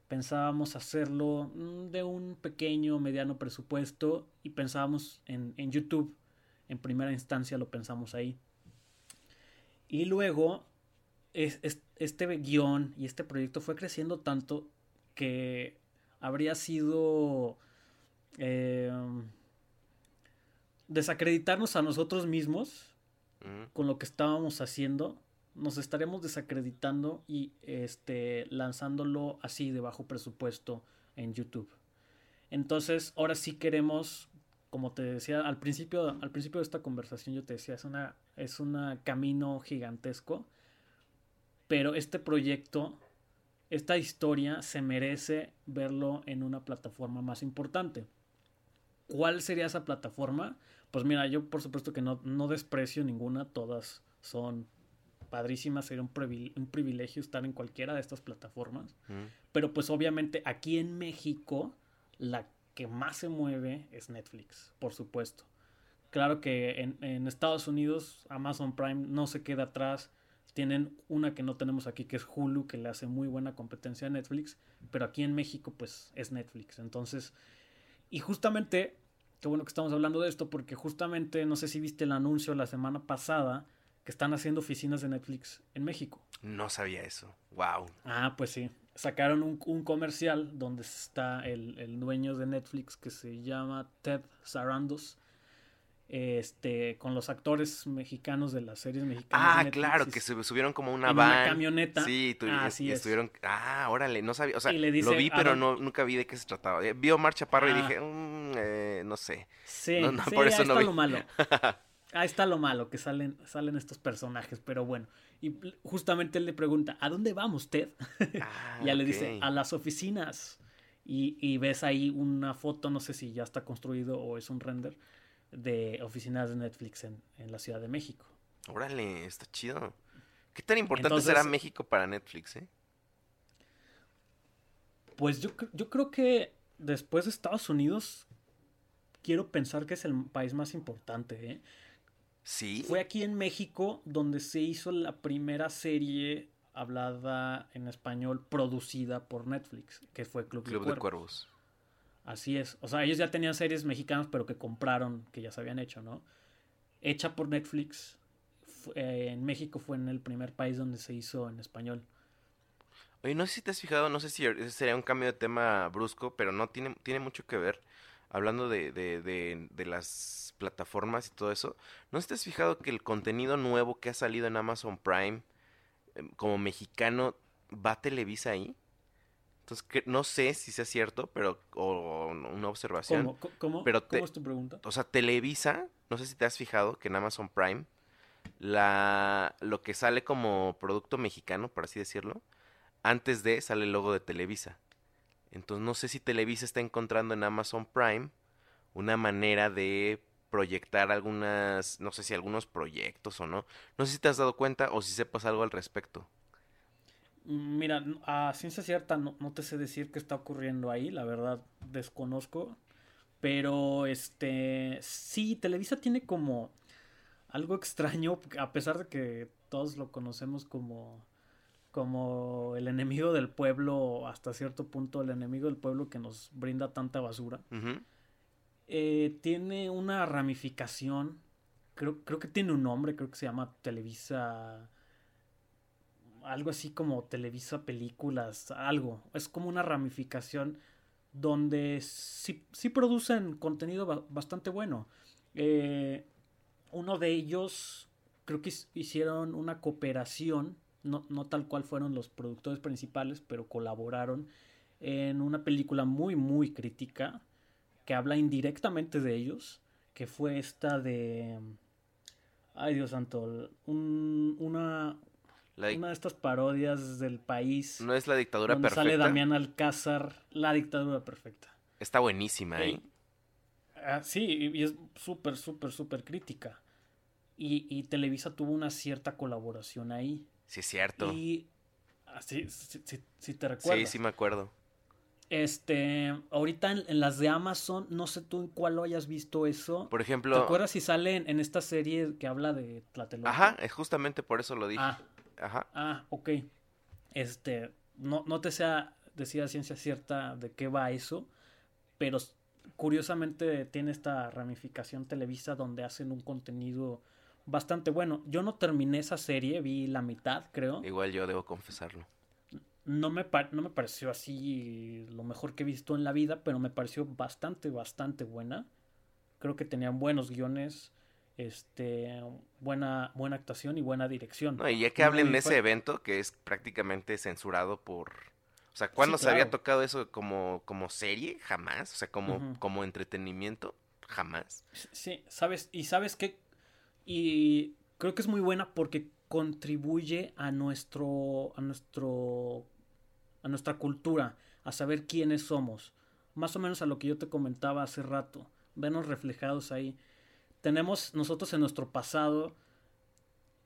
pensábamos hacerlo mm, de un pequeño, mediano presupuesto y pensábamos en, en YouTube. En primera instancia lo pensamos ahí. Y luego es, es, este guion y este proyecto fue creciendo tanto que habría sido eh, desacreditarnos a nosotros mismos con lo que estábamos haciendo nos estaremos desacreditando y este lanzándolo así de bajo presupuesto en YouTube. Entonces, ahora sí queremos, como te decía al principio, al principio de esta conversación yo te decía, es una es un camino gigantesco, pero este proyecto, esta historia se merece verlo en una plataforma más importante. ¿Cuál sería esa plataforma? Pues mira, yo por supuesto que no, no desprecio ninguna, todas son padrísimas, sería un, privilegio, un privilegio estar en cualquiera de estas plataformas. Mm. Pero pues obviamente aquí en México la que más se mueve es Netflix, por supuesto. Claro que en, en, Estados Unidos Amazon Prime no se queda atrás. Tienen una que no tenemos aquí que es Hulu, que le hace muy buena competencia a Netflix. Pero aquí en México pues es Netflix. Entonces, y justamente, qué bueno que estamos hablando de esto, porque justamente, no sé si viste el anuncio la semana pasada que están haciendo oficinas de Netflix en México.
No sabía eso. Wow.
Ah, pues sí. Sacaron un, un comercial donde está el, el, dueño de Netflix que se llama Ted Sarandos. Este, con los actores mexicanos de las series mexicanas.
Ah, claro, que se subieron como una
en
van.
una camioneta.
Sí, tu,
Así
y
es.
estuvieron. Ah, órale, no sabía. O sea,
dice,
lo vi, pero
ah,
no, nunca vi de qué se trataba. Eh, Vio Marcha Parro
Ah.
y dije, mm, eh, no sé.
Sí,
No, no,
sí,
por eso no
está
vi.
lo malo. Ahí está lo malo, que salen, salen estos personajes, pero bueno. Y justamente él le pregunta, ¿a dónde vamos, Ted?
Ah,
ya le dice, a las oficinas. Y, y ves ahí una foto, no sé si ya está construido o es un render, de oficinas de Netflix en, en la Ciudad de México.
Órale, está chido. ¿Qué tan importante
Entonces-
será México para Netflix, eh?
Pues yo, yo creo que después de Estados Unidos, quiero pensar que es el país más importante, ¿eh?
Sí.
Fue aquí en México donde se hizo la primera serie hablada en español producida por Netflix, que fue Club,
Club
de
de
Cuervos. Así es. O sea, ellos ya tenían series mexicanas, pero que compraron, que ya se habían hecho, ¿no? Hecha por Netflix. eh, en México fue en el primer país donde se hizo en español.
Oye, no sé si te has fijado, no sé si ese sería un cambio de tema brusco, pero no tiene, tiene mucho que ver. Hablando de, de, de, de las plataformas y todo eso, ¿no has fijado que el contenido nuevo que ha salido en Amazon Prime, em, como mexicano, va a Televisa ahí? Entonces, que- no sé si sea cierto, pero, o una observación.
¿Cómo, cómo,
pero te-
¿Cómo es tu pregunta?
O sea, Televisa, no sé si te has fijado que en Amazon Prime, la, lo que sale como producto mexicano, por así decirlo, antes de sale el logo de Televisa. Entonces no sé si Televisa está encontrando en Amazon Prime una manera de proyectar algunas, no sé si algunos proyectos o no. No sé si te has dado cuenta o si sepas algo al respecto.
Mm, Mira, a ciencia cierta no, no te sé decir qué está ocurriendo ahí, la verdad desconozco. Pero este sí, Televisa tiene como algo extraño, a pesar de que todos lo conocemos como, como el enemigo del pueblo, hasta cierto punto el enemigo del pueblo que nos brinda tanta basura. Eh, tiene una ramificación, creo, creo que tiene un nombre, creo que se llama Televisa, algo así como Televisa Películas, algo. Es como una ramificación donde sí, sí producen contenido ba- bastante bueno. Eh, uno de ellos, creo que hicieron una cooperación, no, no tal cual fueron los productores principales, pero colaboraron en una película muy, muy crítica que habla indirectamente de ellos, que fue esta de... Ay, Dios santo, un- una,
La
una de estas parodias del país
no es la dictadura
donde
perfecta.
sale Damián Alcázar, La dictadura perfecta.
Está buenísima, ¿eh?
Ah, sí, y y es súper, súper, súper crítica. Y, y Televisa tuvo una cierta colaboración ahí.
Sí, es cierto.
Y así, si, si- si te
Sí,
recuerdas.
sí me acuerdo.
Este, ahorita en, en las de Amazon, no sé tú en cuál lo hayas visto eso.
Por
¿Te
ejemplo,
acuerdas si sale en, en esta serie que habla de Tlatelolco?
ajá, es justamente por eso lo dije.
Ah,
Ajá.
ah, ok. Este, no, no te sea decir a ciencia cierta de qué va eso, pero curiosamente tiene esta ramificación Televisa donde hacen un contenido bastante bueno. Yo no terminé esa serie, vi la mitad, creo.
Igual yo debo confesarlo.
No me, no me pareció así lo mejor que he visto en la vida, pero me pareció bastante, bastante buena. Creo que tenían buenos guiones, este, buena, buena actuación y buena dirección.
No, y ya que hablen de ese evento que es prácticamente censurado por... O sea, ¿cuándo
Sí,
se había tocado eso como, como serie? Jamás. O sea, como, como entretenimiento. Jamás.
Sí, sabes, y sabes que, y creo que es muy buena porque contribuye a nuestro, a nuestro, a nuestra cultura, a saber quiénes somos. Más o menos a lo que yo te comentaba hace rato, vernos reflejados ahí. Tenemos nosotros en nuestro pasado,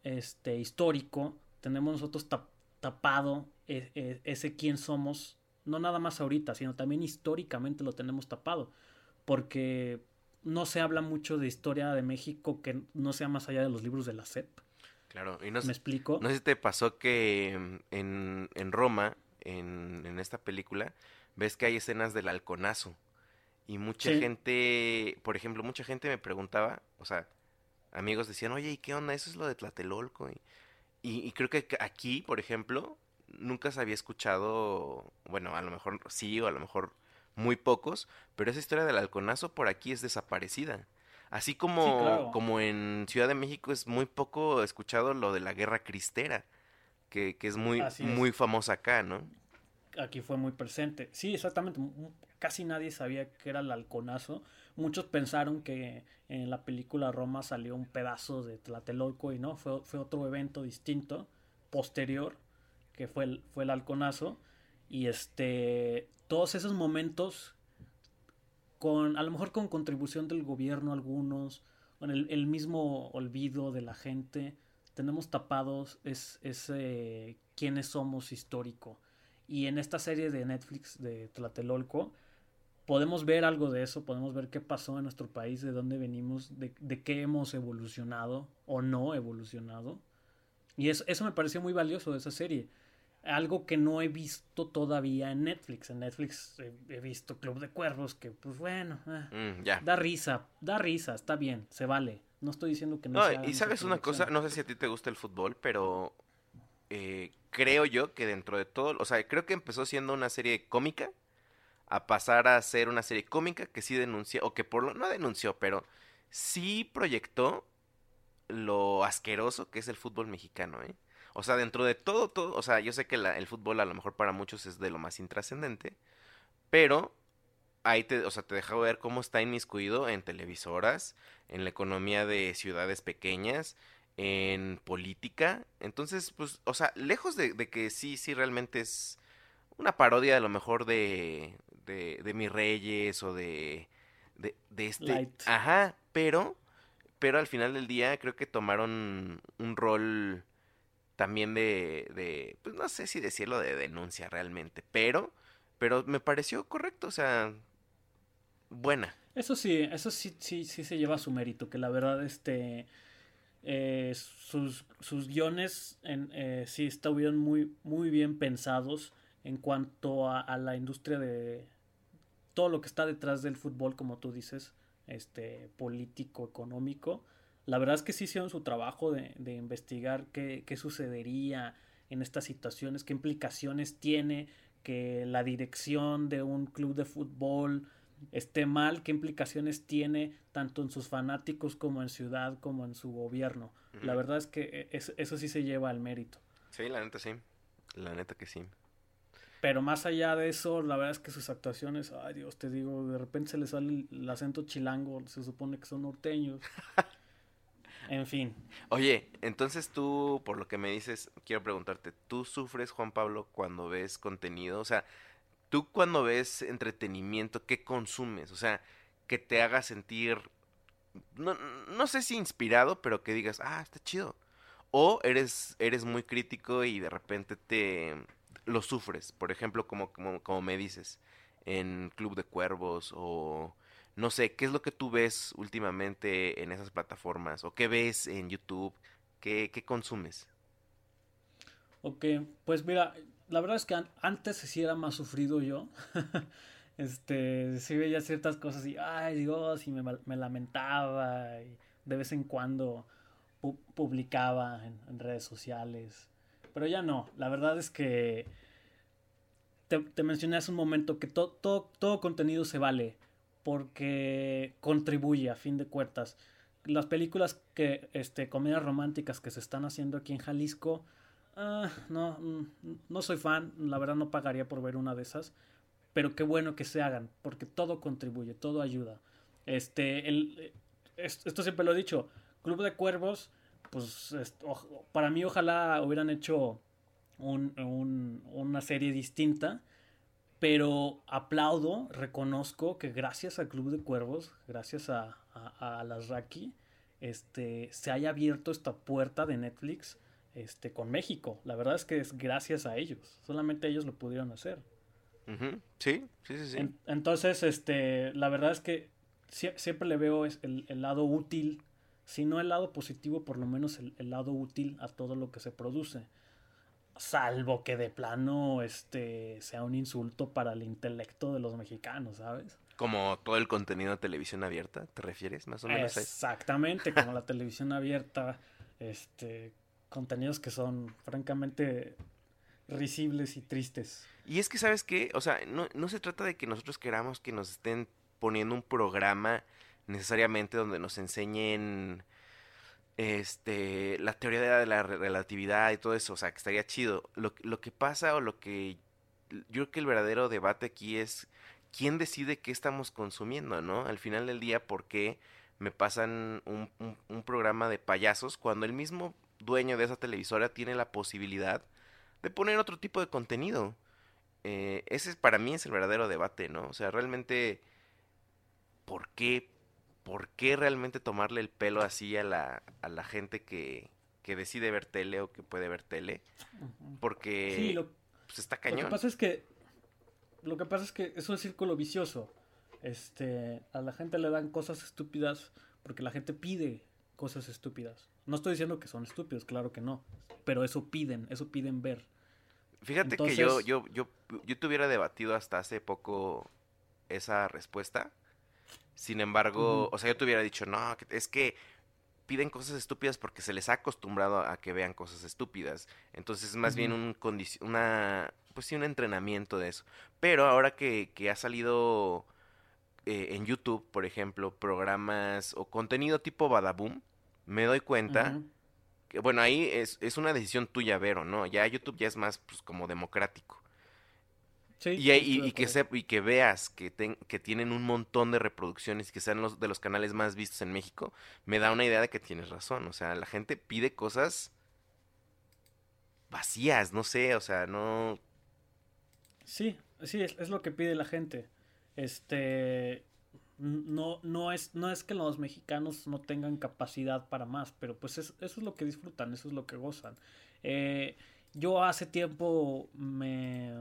este, histórico, tenemos nosotros tap- tapado e- e- ese quién somos, no nada más ahorita, sino también históricamente lo tenemos tapado, porque no se habla mucho de historia de México que no sea más allá de los libros de la SEP.
Claro. Y no,
¿Me explico?
no sé si te pasó que mm, en, en Roma, en, en esta película, ves que hay escenas del halconazo. Y mucha
Sí.
gente, por ejemplo, mucha gente me preguntaba, o sea, amigos decían, oye, ¿y qué onda? Eso es lo de Tlatelolco. Y, y, y creo que aquí, por ejemplo, nunca se había escuchado, bueno, a lo mejor sí o a lo mejor muy pocos, pero esa historia del halconazo por aquí es desaparecida. Así como,
claro.
como en Ciudad de México es muy poco escuchado lo de la guerra cristera, que, que es muy,
Así es.
muy famosa acá, ¿no?
Aquí fue muy presente. Sí, exactamente. Casi nadie sabía que era el halconazo. Muchos pensaron que en la película Roma salió un pedazo de Tlatelolco y no, fue, fue otro evento distinto, posterior, que fue el, fue el halconazo. Y este, todos esos momentos, con, a lo mejor con contribución del gobierno algunos, con el, el mismo olvido de la gente, tenemos tapados es, ese quiénes somos histórico. Y en esta serie de Netflix de Tlatelolco podemos ver algo de eso, podemos ver qué pasó en nuestro país, de dónde venimos, de, de qué hemos evolucionado o no evolucionado. Y eso, eso me pareció muy valioso de esa serie. Algo que no he visto todavía en Netflix. En Netflix he, he visto Club de Cuervos, que pues bueno, eh,
Mm,
da risa, da risa, está bien, se vale. No estoy diciendo que no,
No,
sea
y sabes una cosa, no sé si a ti te gusta el fútbol, pero eh, creo yo que dentro de todo, o sea, creo que empezó siendo una serie cómica a pasar a ser una serie cómica que sí denunció, o que por lo, no denunció, pero sí proyectó lo asqueroso que es el fútbol mexicano, ¿eh? O sea, dentro de todo, todo, o sea, yo sé que la- el fútbol a lo mejor para muchos es de lo más intrascendente, pero ahí te, o sea, te deja ver cómo está inmiscuido en televisoras, en la economía de ciudades pequeñas, en política. Entonces, pues, o sea, lejos de, de que sí, sí realmente es una parodia a lo mejor de, de, de Mis Reyes o de, de, de este...
Light.
Ajá, pero, pero al final del día creo que tomaron un rol también de, de, pues no sé si decirlo de denuncia realmente, pero, pero me pareció correcto, o sea, buena.
Eso sí, eso sí, sí, sí se lleva su mérito, que la verdad, este, eh, sus, sus guiones en, eh, sí estuvieron muy, muy bien pensados en cuanto a, a la industria de todo lo que está detrás del fútbol, como tú dices, este, político, económico. La verdad es que sí hicieron su trabajo de, de investigar qué, qué sucedería en estas situaciones, qué implicaciones tiene que la dirección de un club de fútbol esté mal, qué implicaciones tiene tanto en sus fanáticos como en ciudad, como en su gobierno. La verdad es que eh, es- eso sí se lleva al mérito.
Sí, la neta sí, la neta que sí.
Pero más allá de eso, la verdad es que sus actuaciones, ay Dios, te digo, de repente se les sale el, el acento chilango, se supone que son norteños. en fin,
Oye, entonces tú, por lo que me dices, quiero preguntarte, ¿tú sufres, Juan Pablo, cuando ves contenido? O sea, tú cuando ves entretenimiento, ¿qué consumes? O sea, que te haga sentir, no, no sé si inspirado, pero que digas, ah, está chido. O eres, eres muy crítico y de repente te lo sufres, por ejemplo, como, como, como me dices, en Club de Cuervos o no sé, ¿qué es lo que tú ves últimamente en esas plataformas? ¿O qué ves en YouTube? ¿Qué, qué consumes?
ok, pues mira, la verdad es que an- antes sí era más sufrido yo. este, sí veía ciertas cosas y, ay Dios, y me, lamentaba, y de vez en cuando pu- publicaba en, redes sociales. Pero ya no, la verdad es que te, mencioné hace un momento que to- todo contenido se vale porque contribuye a fin de cuentas. Las películas que, este, comedias románticas que se están haciendo aquí en Jalisco, ah, no, mm, no soy fan, la verdad no pagaría por ver una de esas, pero qué bueno que se hagan, porque todo contribuye, todo ayuda. Este, el, es- esto siempre lo he dicho, Club de Cuervos, pues para mí ojalá hubieran hecho un- un- una serie distinta, pero aplaudo, reconozco que gracias al Club de Cuervos, gracias a, a, a las Raki, este, se haya abierto esta puerta de Netflix este, con México. La verdad es que es gracias a ellos, solamente ellos lo pudieron hacer.
Sí, sí, sí, sí.
En- entonces, este, la verdad es que sie- siempre le veo el lado útil, si no el lado positivo, por lo menos el, el lado útil a todo lo que se produce. Salvo que de plano este, sea un insulto para el intelecto de los mexicanos, ¿sabes?
Como todo el contenido de televisión abierta, ¿te refieres más o menos?
Exactamente, como la televisión abierta, este, contenidos que son francamente risibles y tristes.
Y es que, ¿sabes qué? O sea, no, no se trata de que nosotros queramos que nos estén poniendo un programa necesariamente donde nos enseñen este la teoría de la, relatividad y todo eso, o sea, que estaría chido. Lo, lo que pasa o lo que yo creo que el verdadero debate aquí es quién decide qué estamos consumiendo, ¿no? Al final del día, ¿por qué me pasan un, un- un programa de payasos cuando el mismo dueño de esa televisora tiene la posibilidad de poner otro tipo de contenido? Eh, ese es- para mí es el verdadero debate, ¿no? O sea, realmente, ¿por qué, por qué realmente tomarle el pelo así a la, a la gente que, que decide ver tele o que puede ver tele? Porque
Sí, lo,
pues, está
Lo que
cañón.
pasa es que lo que pasa es que es un círculo vicioso. Este, a la gente le dan cosas estúpidas porque la gente pide cosas estúpidas. No estoy diciendo que son estúpidos, claro que no, pero eso piden, eso piden ver.
Fíjate que yo, yo, yo, yo te hubiera debatido hasta hace poco esa respuesta. Sin embargo, o sea, yo te hubiera dicho, no, es que piden cosas estúpidas porque se les ha acostumbrado a que vean cosas estúpidas. Entonces es más bien un una, pues sí, un entrenamiento de eso. Pero ahora que, que ha salido eh, en YouTube, por ejemplo, programas o contenido tipo Badaboom, me doy cuenta que, bueno, ahí es, es una decisión tuya, Vero, ¿no? Ya YouTube ya es más pues, como democrático.
Sí,
Y, que, y veas que, ten- que tienen un montón de reproducciones y que sean los de los canales más vistos en México, me da una idea de que tienes razón. O sea, la gente pide cosas vacías, no sé, o sea, no...
Sí, sí, es, es lo que pide la gente. Este, no, no es, no es que los mexicanos no tengan capacidad para más, pero pues es- eso es lo que disfrutan, eso es lo que gozan. Eh, yo hace tiempo me...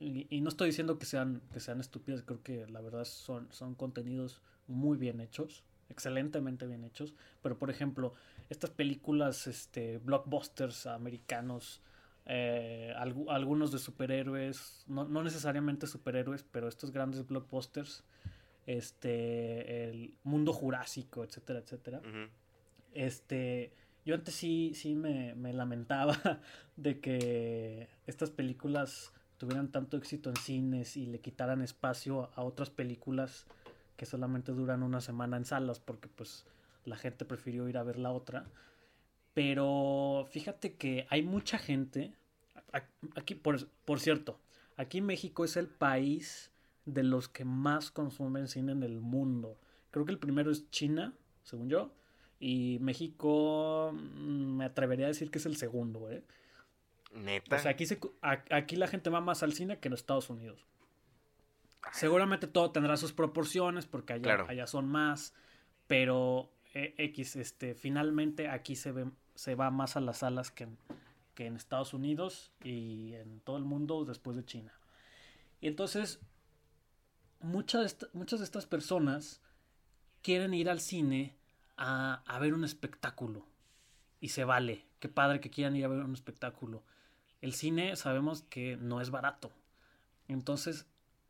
Y, y no estoy diciendo que sean, que sean estúpidos, creo que la verdad son, son contenidos muy bien hechos, excelentemente bien hechos, pero por ejemplo, estas películas, este, blockbusters americanos, eh, algu- algunos de superhéroes, no, no necesariamente superhéroes, pero estos grandes blockbusters, este, el mundo jurásico, etcétera, etcétera. Este, yo antes sí, sí me, me lamentaba de que estas películas tuvieran tanto éxito en cines y le quitaran espacio a otras películas que solamente duran una semana en salas porque pues la gente prefirió ir a ver la otra. Pero fíjate que hay mucha gente, aquí por, por cierto, aquí México es el país de los que más consumen cine en el mundo. Creo que el primero es China, según yo, y México mm, me atrevería a decir que es el segundo, ¿eh?
Neta.
O sea, aquí, se, aquí la gente va más al cine que en Estados Unidos. Seguramente todo tendrá sus proporciones porque allá,
Claro.
allá son más, pero eh, X, este, finalmente aquí se, ve, se va más a las salas que en, que en Estados Unidos y en todo el mundo después de China. Y entonces, muchas muchas de estas personas quieren ir al cine a, a ver un espectáculo. Y se vale. Qué padre que quieran ir a ver un espectáculo. El cine sabemos que no es barato. Entonces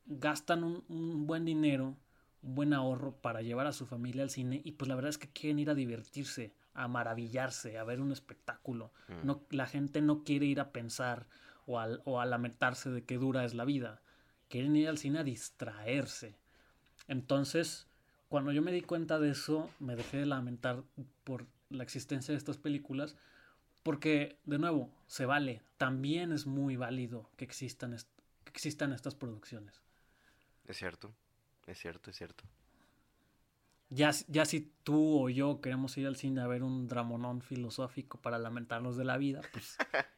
gastan un, un buen dinero, un buen ahorro para llevar a su familia al cine y pues la verdad es que quieren ir a divertirse, a maravillarse, a ver un espectáculo.
Mm.
No, la gente no quiere ir a pensar o, al- o a lamentarse de qué dura es la vida. Quieren ir al cine a distraerse. Entonces, cuando yo me di cuenta de eso, me dejé de lamentar por la existencia de estas películas, porque, de nuevo, se vale. También es muy válido que existan, est- que existan estas producciones.
Es cierto, es cierto, es cierto.
Ya, si- ya si tú o yo queremos ir al cine a ver un dramonón filosófico para lamentarnos de la vida, pues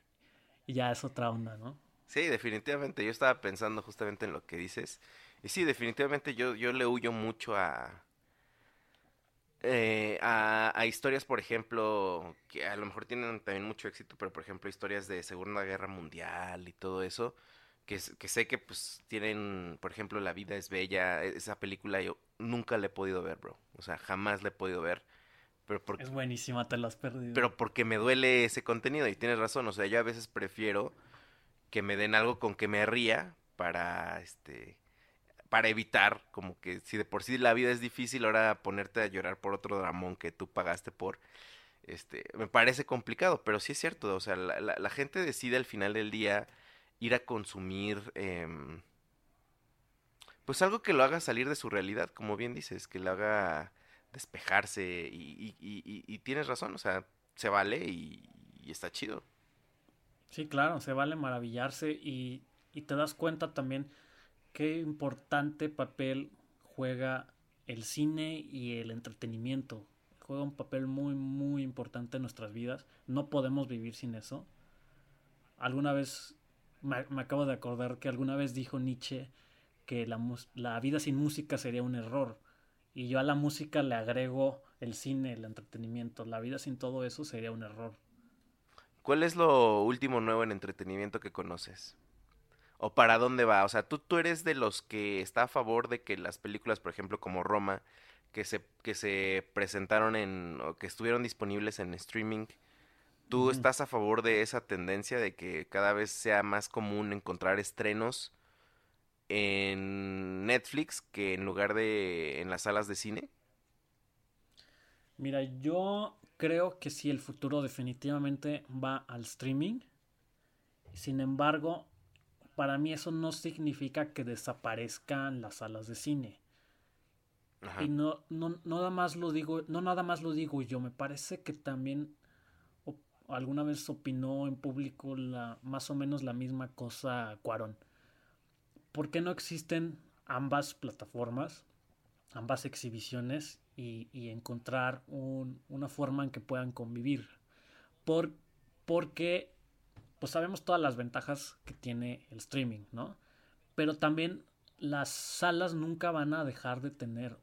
ya es otra onda, ¿no?
Sí, definitivamente. Yo estaba pensando justamente en lo que dices. Y sí, definitivamente yo, yo le huyo mucho a, eh, a, a historias, por ejemplo, que a lo mejor tienen también mucho éxito, pero por ejemplo historias de Segunda Guerra Mundial y todo eso, que, sé que pues tienen, por ejemplo, La vida es bella, e- esa película yo nunca la he podido ver, bro. O sea, jamás la he podido ver. Pero porque
Es buenísima, te la has perdido.
pero porque me duele ese contenido y tienes razón, o sea, yo a veces prefiero que me den algo con que me ría para este para evitar como que si de por sí la vida es difícil, ahora ponerte a llorar por otro dramón que tú pagaste por este me parece complicado, pero sí es cierto, o sea, la, gente decide al final del día ir a consumir em, pues algo que lo haga salir de su realidad, como bien dices, que lo haga despejarse y, y- tienes razón, o sea, se vale y, está chido.
Sí, claro, se vale maravillarse y te das cuenta también qué importante papel juega el cine y el entretenimiento. Juega un papel muy, muy importante en nuestras vidas. No podemos vivir sin eso. Alguna vez, me, acabo de acordar que alguna vez dijo Nietzsche que la vida sin música sería un error. Y yo a la música le agrego el cine, el entretenimiento. La vida sin todo eso sería un error.
¿Cuál es lo último nuevo en entretenimiento que conoces? ¿O para dónde va? O sea, ¿tú, tú eres de los que está a favor de que las películas, por ejemplo, como Roma, que se, que se presentaron en, o que estuvieron disponibles en streaming, ¿tú estás a favor de esa tendencia de que cada vez sea más común encontrar estrenos en Netflix que en lugar de en las salas de cine?
Mira, yo creo que sí, el futuro definitivamente va al streaming. Sin embargo, para mí eso no significa que desaparezcan las salas de cine. Y no, no, nada más lo digo, no nada más lo digo yo, me parece que también alguna vez opinó en público la, más o menos la misma cosa Cuarón. ¿Por qué no existen ambas plataformas, ambas exhibiciones y, encontrar una forma en que puedan convivir? Por, porque pues sabemos todas las ventajas que tiene el streaming, ¿no? Pero también las salas nunca van a dejar de tener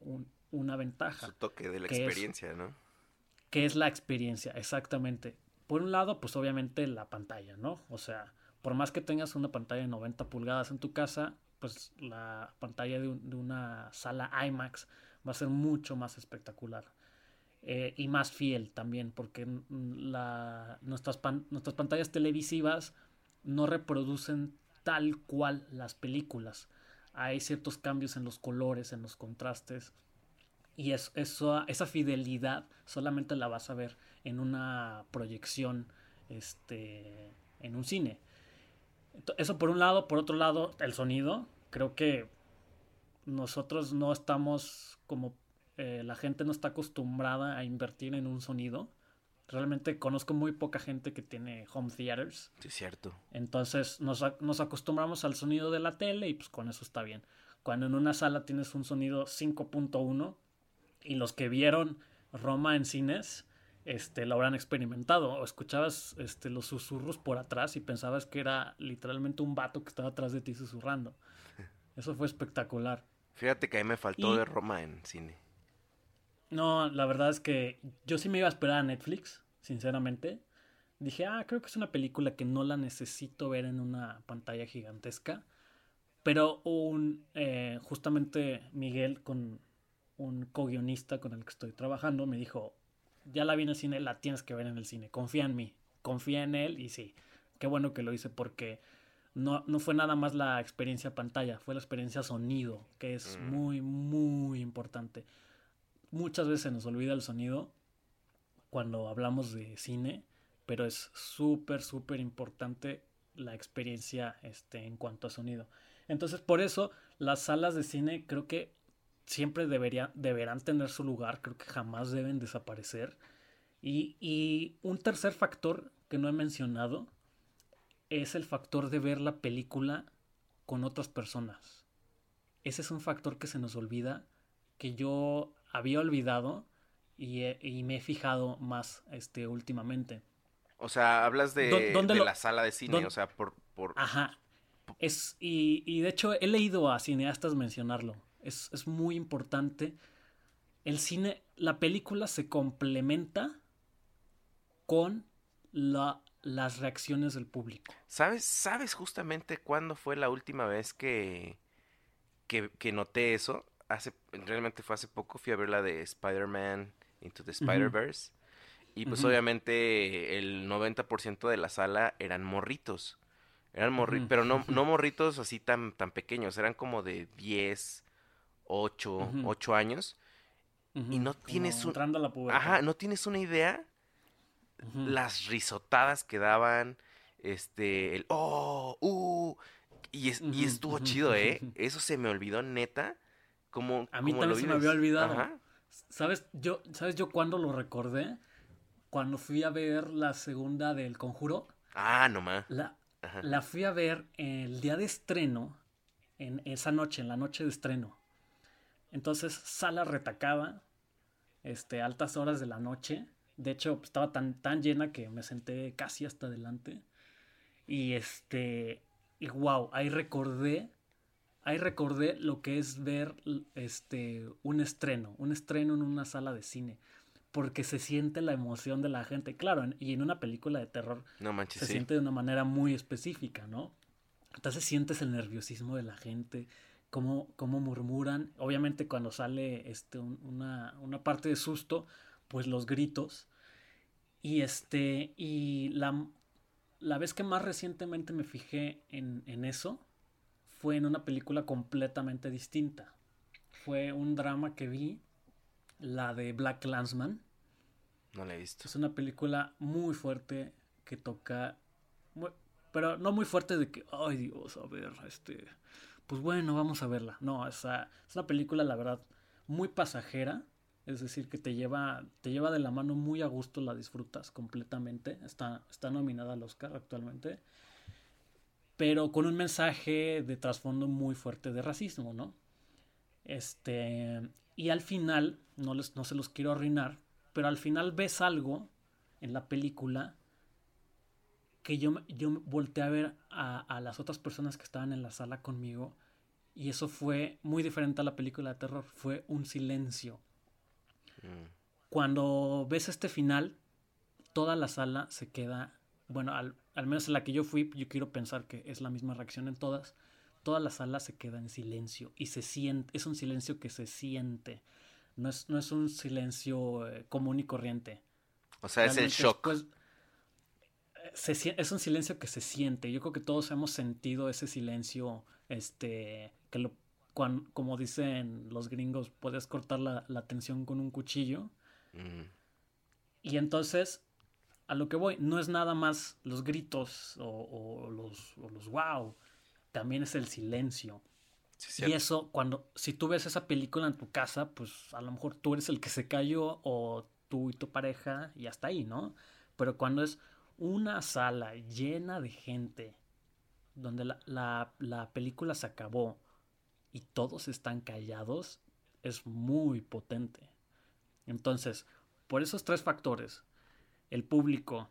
una ventaja.
Su toque de la experiencia, ¿no?
Que es la experiencia, exactamente. Por un lado, pues obviamente la pantalla, ¿no? O sea, por más que tengas una pantalla de 90 pulgadas en tu casa, pues la pantalla de, una sala IMAX va a ser mucho más espectacular. Eh, y más fiel también, porque nuestras, nuestras pantallas televisivas no reproducen tal cual las películas hay ciertos cambios en los colores, en los contrastes. Y eso, esa fidelidad solamente la vas a ver en una proyección este, en un cine. Eso por un lado. Por otro lado, el sonido. Creo que nosotros no estamos como eh, la gente no está acostumbrada a invertir en un sonido. Realmente conozco muy poca gente que tiene home theaters.
Sí, es cierto.
Entonces nos, nos, acostumbramos al sonido de la tele y pues con eso está bien. Cuando en una sala tienes un sonido 5.1 y los que vieron Roma en cines este, lo habrán experimentado. O escuchabas este, los susurros por atrás y pensabas que era literalmente un vato que estaba atrás de ti susurrando. Eso fue espectacular.
Fíjate que a mí me faltó de Roma en cine.
No, la verdad es que yo sí me iba a esperar a Netflix, sinceramente. Dije, ah, creo que es una película que no la necesito ver en una pantalla gigantesca. Pero un, eh, justamente Miguel, con un co-guionista con el que estoy trabajando, me dijo, ya la vi en el cine, la tienes que ver en el cine, confía en mí, confía en él y sí, qué bueno que lo hice porque no, no fue nada más la experiencia pantalla, fue la experiencia sonido, que es mm. muy, muy importante muchas veces se nos olvida el sonido cuando hablamos de cine, pero es súper, súper importante la experiencia este, en cuanto a sonido. Entonces, por eso las salas de cine creo que siempre deberían, deberán tener su lugar, creo que jamás deben desaparecer. Y, y un tercer factor que no he mencionado es el factor de ver la película con otras personas. Ese es un factor que se nos olvida, que yo había olvidado y, me he fijado más este, últimamente.
O sea, hablas de, la sala de cine, o sea, por... por...
Ajá. Es, y, de hecho he leído a cineastas mencionarlo. Es, es muy importante. El cine, la película se complementa con la, las reacciones del público.
¿Sabes, ¿Sabes justamente cuándo fue la última vez que, que, que noté eso? Hace, realmente fue hace poco, fui a ver la de Spider-Man Into the Spider-Verse. Y pues obviamente el 90% de la sala eran morritos. Eran morritos, pero no, no morritos así tan, tan pequeños, eran como de 10, 8, 8 años. Y no tienes un...
la
Ajá, no tienes una idea las risotadas que daban, este, el oh, uh, y, y estuvo chido, ¿eh? Eso se me olvidó neta
a mí también se me había olvidado. ¿Sabes yo, ¿Sabes yo cuándo lo recordé? Cuando fui a ver la segunda del Conjuro.
Ah, nomás.
La, la fui a ver el día de estreno, en esa noche, en la noche de estreno. Entonces, sala retacada, este, altas horas de la noche. De hecho, estaba tan, tan llena que me senté casi hasta adelante. Y este, y wow, ahí recordé ahí recordé lo que es ver este un estreno, un estreno en una sala de cine, porque se siente la emoción de la gente, claro, y en una película de terror se siente de una manera muy específica, ¿no? Entonces sientes el nerviosismo de la gente, cómo, cómo murmuran, obviamente cuando sale este, una, una parte de susto, pues los gritos, y este, y la, la vez que más recientemente me fijé en, en eso, fue en una película completamente distinta. Fue un drama que vi, la de Black Landsman.
No la he visto.
Es una película muy fuerte que toca, pero no muy fuerte de que, ay Dios, a ver, este, pues bueno, vamos a verla. No, es, es una película, la verdad, muy pasajera, es decir, que te lleva, te lleva de la mano muy a gusto, la disfrutas completamente. Está, está nominada al Oscar actualmente. Pero con un mensaje de trasfondo muy fuerte de racismo, ¿no? Este. Y al final, no, les, no se los quiero arruinar, pero al final ves algo en la película que yo, yo volteé a ver a, a las otras personas que estaban en la sala conmigo y eso fue muy diferente a la película de terror. Fue un silencio. Mm. Cuando ves este final, toda la sala se queda, bueno, al, menos en la que yo fui, yo quiero pensar que es la misma reacción en todas. Toda la sala se queda en silencio y se siente, es un silencio que se siente. No es, no es un silencio eh, común y corriente.
O sea, es el shock.
se, es un silencio que se siente. Yo creo que todos hemos sentido ese silencio, este, que lo, como dicen los gringos, puedes cortar la, la tensión con un cuchillo. Mm. Y entonces, a lo que voy, no es nada más los gritos o, los, o los wow, también es el silencio. y eso, cuando, si tú ves esa película en tu casa, pues a lo mejor tú eres el que se cayó o tú y tu pareja y hasta ahí, ¿no? Pero cuando es una sala llena de gente, donde la, la, la película se acabó, y todos están callados es muy potente. Entonces, por esos tres factores, el público,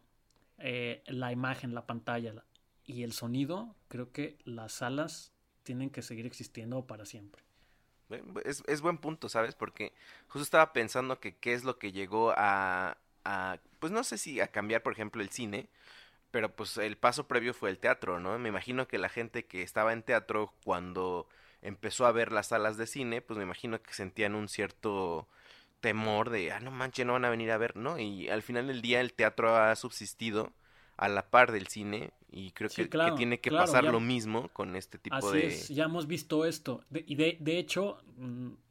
eh, la imagen, la pantalla y el sonido, creo que las salas tienen que seguir existiendo para siempre.
Es, buen punto, ¿sabes? Porque justo estaba pensando que qué es lo que llegó a, a, pues no sé si a cambiar, por ejemplo, el cine, pero pues el paso previo fue el teatro, ¿no? Me imagino que la gente que estaba en teatro cuando empezó a ver las salas de cine, pues me imagino que sentían un cierto temor de, ah, no manches, no van a venir a ver, ¿no? Y al final del día el teatro ha subsistido a la par del cine y creo que, tiene que pasar lo mismo con este tipo
así
de...
Es, ya hemos visto esto. y de, de, hecho,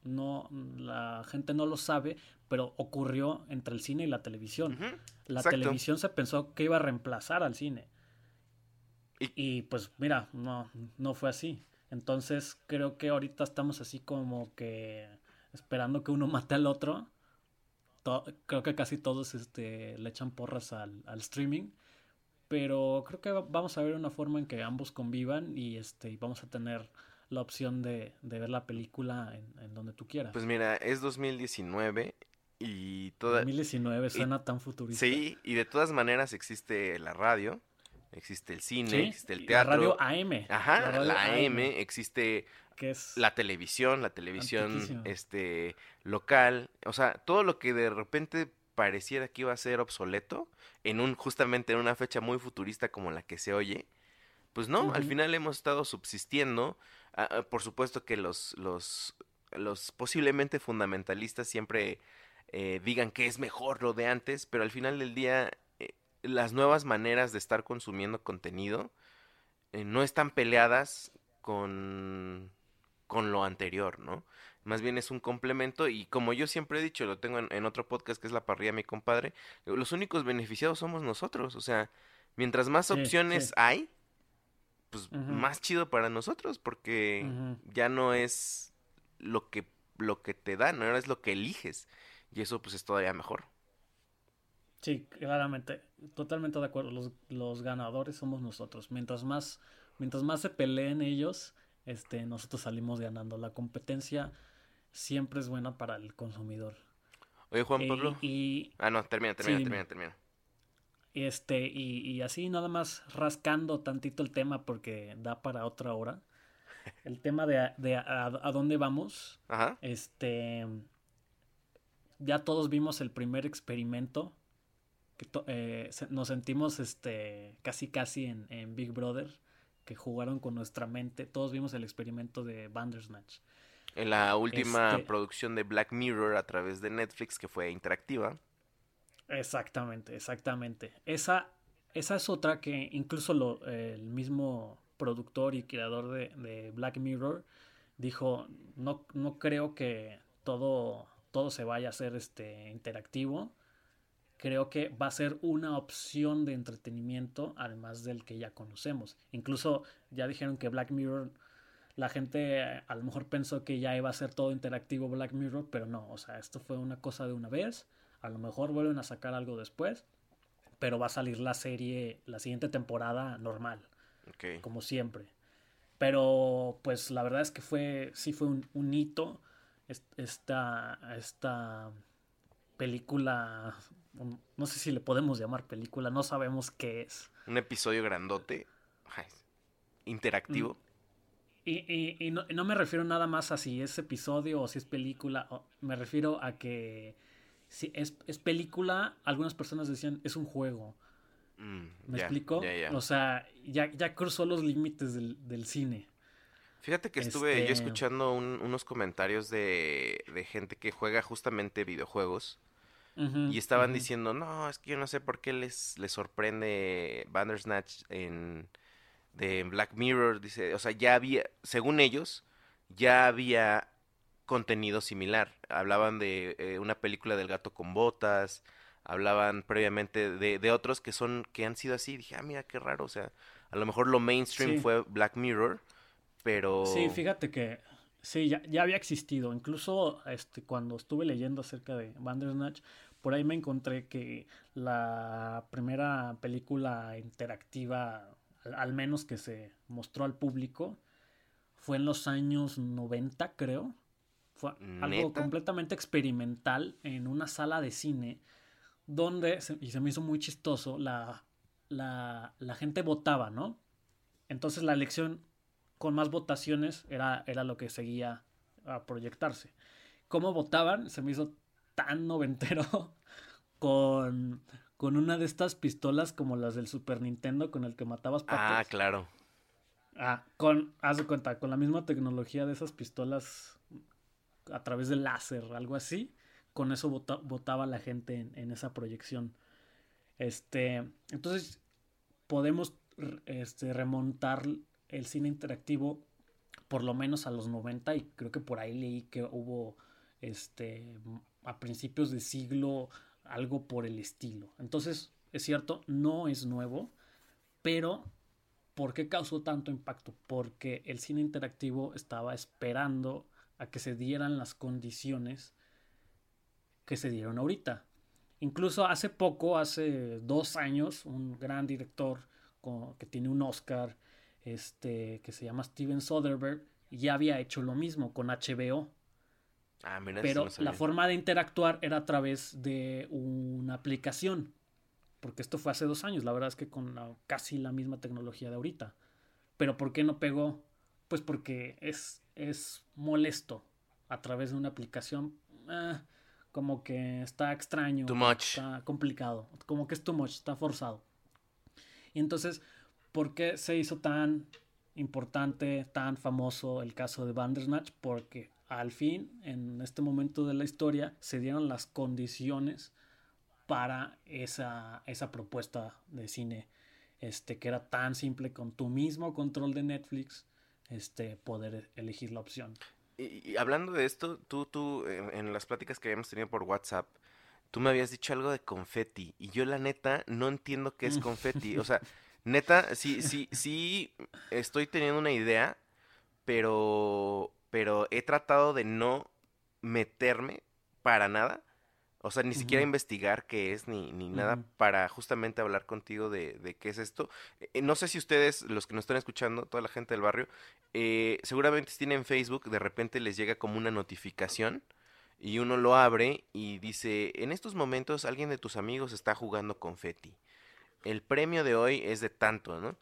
no, la gente no lo sabe, pero ocurrió entre el cine y la televisión. la televisión se pensó que iba a reemplazar al cine. Y, y, pues mira, no, no fue así. Entonces creo que ahorita estamos así como que esperando que uno mate al otro. creo que casi todos este, le echan porras al, streaming. Pero creo que vamos a ver una forma en que ambos convivan y este, vamos a tener la opción de, ver la película en, donde tú quieras.
Pues mira, es 2019 y toda...
2019 suena tan futurista.
Sí, y de todas maneras existe la radio existe el cine, existe el teatro.
La radio AM.
Ajá, la, AM, existe es la televisión, la televisión este local, o sea, todo lo que de repente pareciera que iba a ser obsoleto en un justamente en una fecha muy futurista como la que se oye, pues no, al final hemos estado subsistiendo, ah, ah, por supuesto que los los los posiblemente fundamentalistas siempre eh, digan que es mejor lo de antes, pero al final del día las nuevas maneras de estar consumiendo contenido eh, no están peleadas con, con lo anterior, ¿no? Más bien es un complemento y como yo siempre he dicho, lo tengo en, otro podcast que es La Parrilla, mi compadre, los únicos beneficiados somos nosotros, o sea, mientras más opciones hay, pues más chido para nosotros porque ya no es lo que, lo que te dan, ahora es lo que eliges y eso pues es todavía mejor.
Sí, claramente, totalmente de acuerdo. Los, los ganadores somos nosotros. Mientras más, mientras más se peleen ellos, este, nosotros salimos ganando. La competencia siempre es buena para el consumidor.
Oye, Juan Pablo. Y, ah, no, termina, termina, termina, termina.
Este, y, y así nada más rascando tantito el tema porque da para otra hora. El tema de, de a, a, dónde vamos. Ajá. Este. Ya todos vimos el primer experimento eh, nos sentimos este, casi casi en, Big Brother, que jugaron con nuestra mente. Todos vimos el experimento de Bandersnatch.
En la última este producción de Black Mirror a través de Netflix, que fue interactiva.
Exactamente, exactamente. Esa, esa es otra que incluso lo, el mismo productor y creador de, de, Black Mirror dijo, no, no creo que todo, todo se vaya a hacer este, interactivo creo que va a ser una opción de entretenimiento además del que ya conocemos. Incluso ya dijeron que Black Mirror la gente a lo mejor pensó que ya iba a ser todo interactivo Black Mirror, pero no, o sea, esto fue una cosa de una vez, a lo mejor vuelven a sacar algo después, pero va a salir la serie, la siguiente temporada normal,
Ok.
como siempre. Pero pues la verdad es que fue, sí fue un, un hito es- esta, esta película, no sé si le podemos llamar película, no sabemos qué es.
Un episodio grandote, interactivo.
Y, y- y no, no me refiero nada más a si es episodio o si es película, o- me refiero a que si es, es película, algunas personas decían es un juego.
Mm,
¿Me
ya,
explico? O sea, ya, ya cruzó los límites del, del cine.
Fíjate que estuve yo
este-
escuchando un- unos comentarios de, de gente que juega justamente videojuegos Y estaban diciendo, no, es que yo no sé por qué les, les sorprende Bandersnatch en de Black Mirror, dice, o sea, ya había, según ellos, ya había contenido similar. Hablaban de eh, una película del gato con botas, hablaban previamente de, de otros que son, que han sido así. Dije, ah, mira, qué raro, o sea, a lo mejor lo mainstream
Sí.
fue Black Mirror, pero...
Sí, fíjate que sí, ya, ya había existido. Incluso este, cuando estuve leyendo acerca de Bandersnatch, por ahí me encontré que la primera película interactiva, al, al menos que se mostró al público, fue en los años 90, creo. Fue algo completamente experimental en una sala de cine donde, se- y se me hizo muy chistoso, la, la, la gente votaba, ¿no? Entonces la elección con más votaciones era, era lo que seguía a proyectarse. ¿Cómo votaban? Se me hizo tan noventero con, con una de estas pistolas como las del Super Nintendo con el que matabas
Ah,
patos.
claro.
Ah, con, haz de cuenta, con la misma tecnología de esas pistolas a través del láser, algo así. Con eso vota- votaba la gente en, en esa proyección. Este, entonces podemos este, remontar el cine interactivo por lo menos a los 90 y creo que por ahí leí que hubo este a principios de siglo algo por el estilo. Entonces, es cierto, no es nuevo, pero ¿por qué causó tanto impacto? Porque el cine interactivo estaba esperando a que se dieran las condiciones que se dieron ahorita. Incluso hace poco, hace dos años, un gran director que tiene un Oscar, este, que se llama Steven Soderbergh, ya había hecho lo mismo con HBO.
Ah, mira,
Pero
no
la forma de interactuar era a través de una aplicación. Porque esto fue hace dos años, la verdad es que con la- casi la misma tecnología de ahorita. Pero ¿por qué no pegó? Pues porque es, es molesto a través de una aplicación. ah, como que está extraño.
Too much.
Está complicado. Como que es too much, está forzado. Y entonces, ¿por qué se hizo tan importante, tan famoso el caso de Bandersnatch? Porque al fin, en este momento de la historia, se dieron las condiciones para esa, esa propuesta de cine, este, que era tan simple con tu mismo control de Netflix, este, poder elegir la opción.
Y, y hablando de esto, tú, tú, en, en las pláticas que habíamos tenido por WhatsApp, tú me habías dicho algo de confeti. Y yo, la neta, no entiendo qué es
Mm.
confeti. O sea, neta, sí, sí, sí, estoy teniendo una idea, pero, pero he tratado de no meterme para nada. O sea, ni siquiera investigar qué es, ni, ni nada, para justamente hablar contigo de, de qué es esto. Eh, no sé si ustedes, los que nos están escuchando, toda la gente del barrio, eh, seguramente tienen Facebook, de repente les llega como una notificación y uno lo abre y dice, en estos momentos alguien de tus amigos está jugando confeti. El premio de hoy es de tanto, ¿no?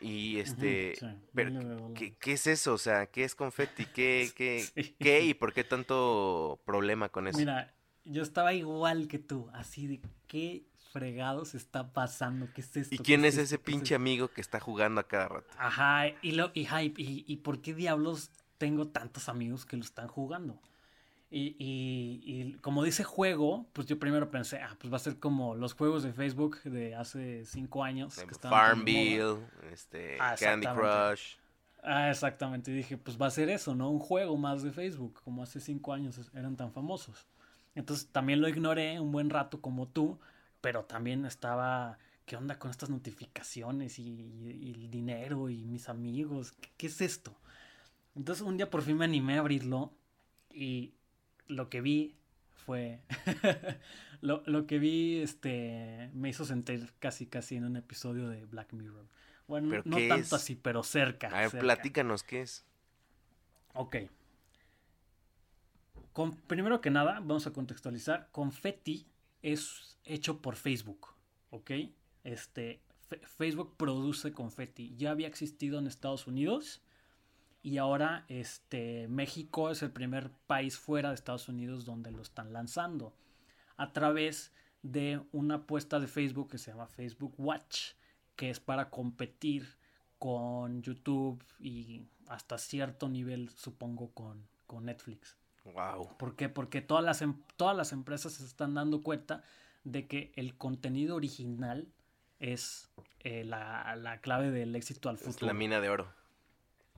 Y este,
sí,
pero. ¿qué, qué es eso? O sea, ¿qué es confeti? ¿Qué, qué,
Sí.
qué y por qué tanto problema con eso?
Mira, yo estaba igual que tú, así de qué fregados está pasando, qué es esto.
¿Y
¿Qué
quién es
esto?
ese
¿Qué es
pinche amigo que está jugando a cada rato?
Ajá, y, lo, y, hype, y, y por qué diablos tengo tantos amigos que lo están jugando. Y, y, y como dice juego, pues yo primero pensé, ah, pues va a ser como los juegos de Facebook de hace cinco años. Que.
Farmville, este,
Ah,
Candy. Crush.
Ah, exactamente. Y dije, pues va a ser eso, ¿no? Un juego más de Facebook, como hace cinco años eran tan famosos. Entonces también lo ignoré un buen rato como tú, pero también estaba, ¿qué onda con estas notificaciones y, y- y el dinero y mis amigos? ¿Qué, qué es esto? Entonces un día por fin me animé a abrirlo y lo que vi fue... lo, lo que vi este, me hizo sentir casi casi en un episodio de Black Mirror. Bueno,
¿Pero
no tanto
es?
así, pero cerca.
A ver,
cerca.
platícanos qué es.
Ok. Con- primero que nada, vamos a contextualizar. Confetti es hecho por Facebook, ¿ok? Este, Facebook produce Confetti. Ya había existido en Estados Unidos y ahora este, México es el primer país fuera de Estados Unidos donde lo están lanzando a través de una apuesta de Facebook que se llama Facebook Watch, que es para competir con YouTube y hasta cierto nivel, supongo, con, con Netflix.
Wow.
¿Por qué? Porque todas las, em- todas las empresas se están dando cuenta de que el contenido original es eh, la, la clave del éxito al
Es
futuro.
la mina de oro.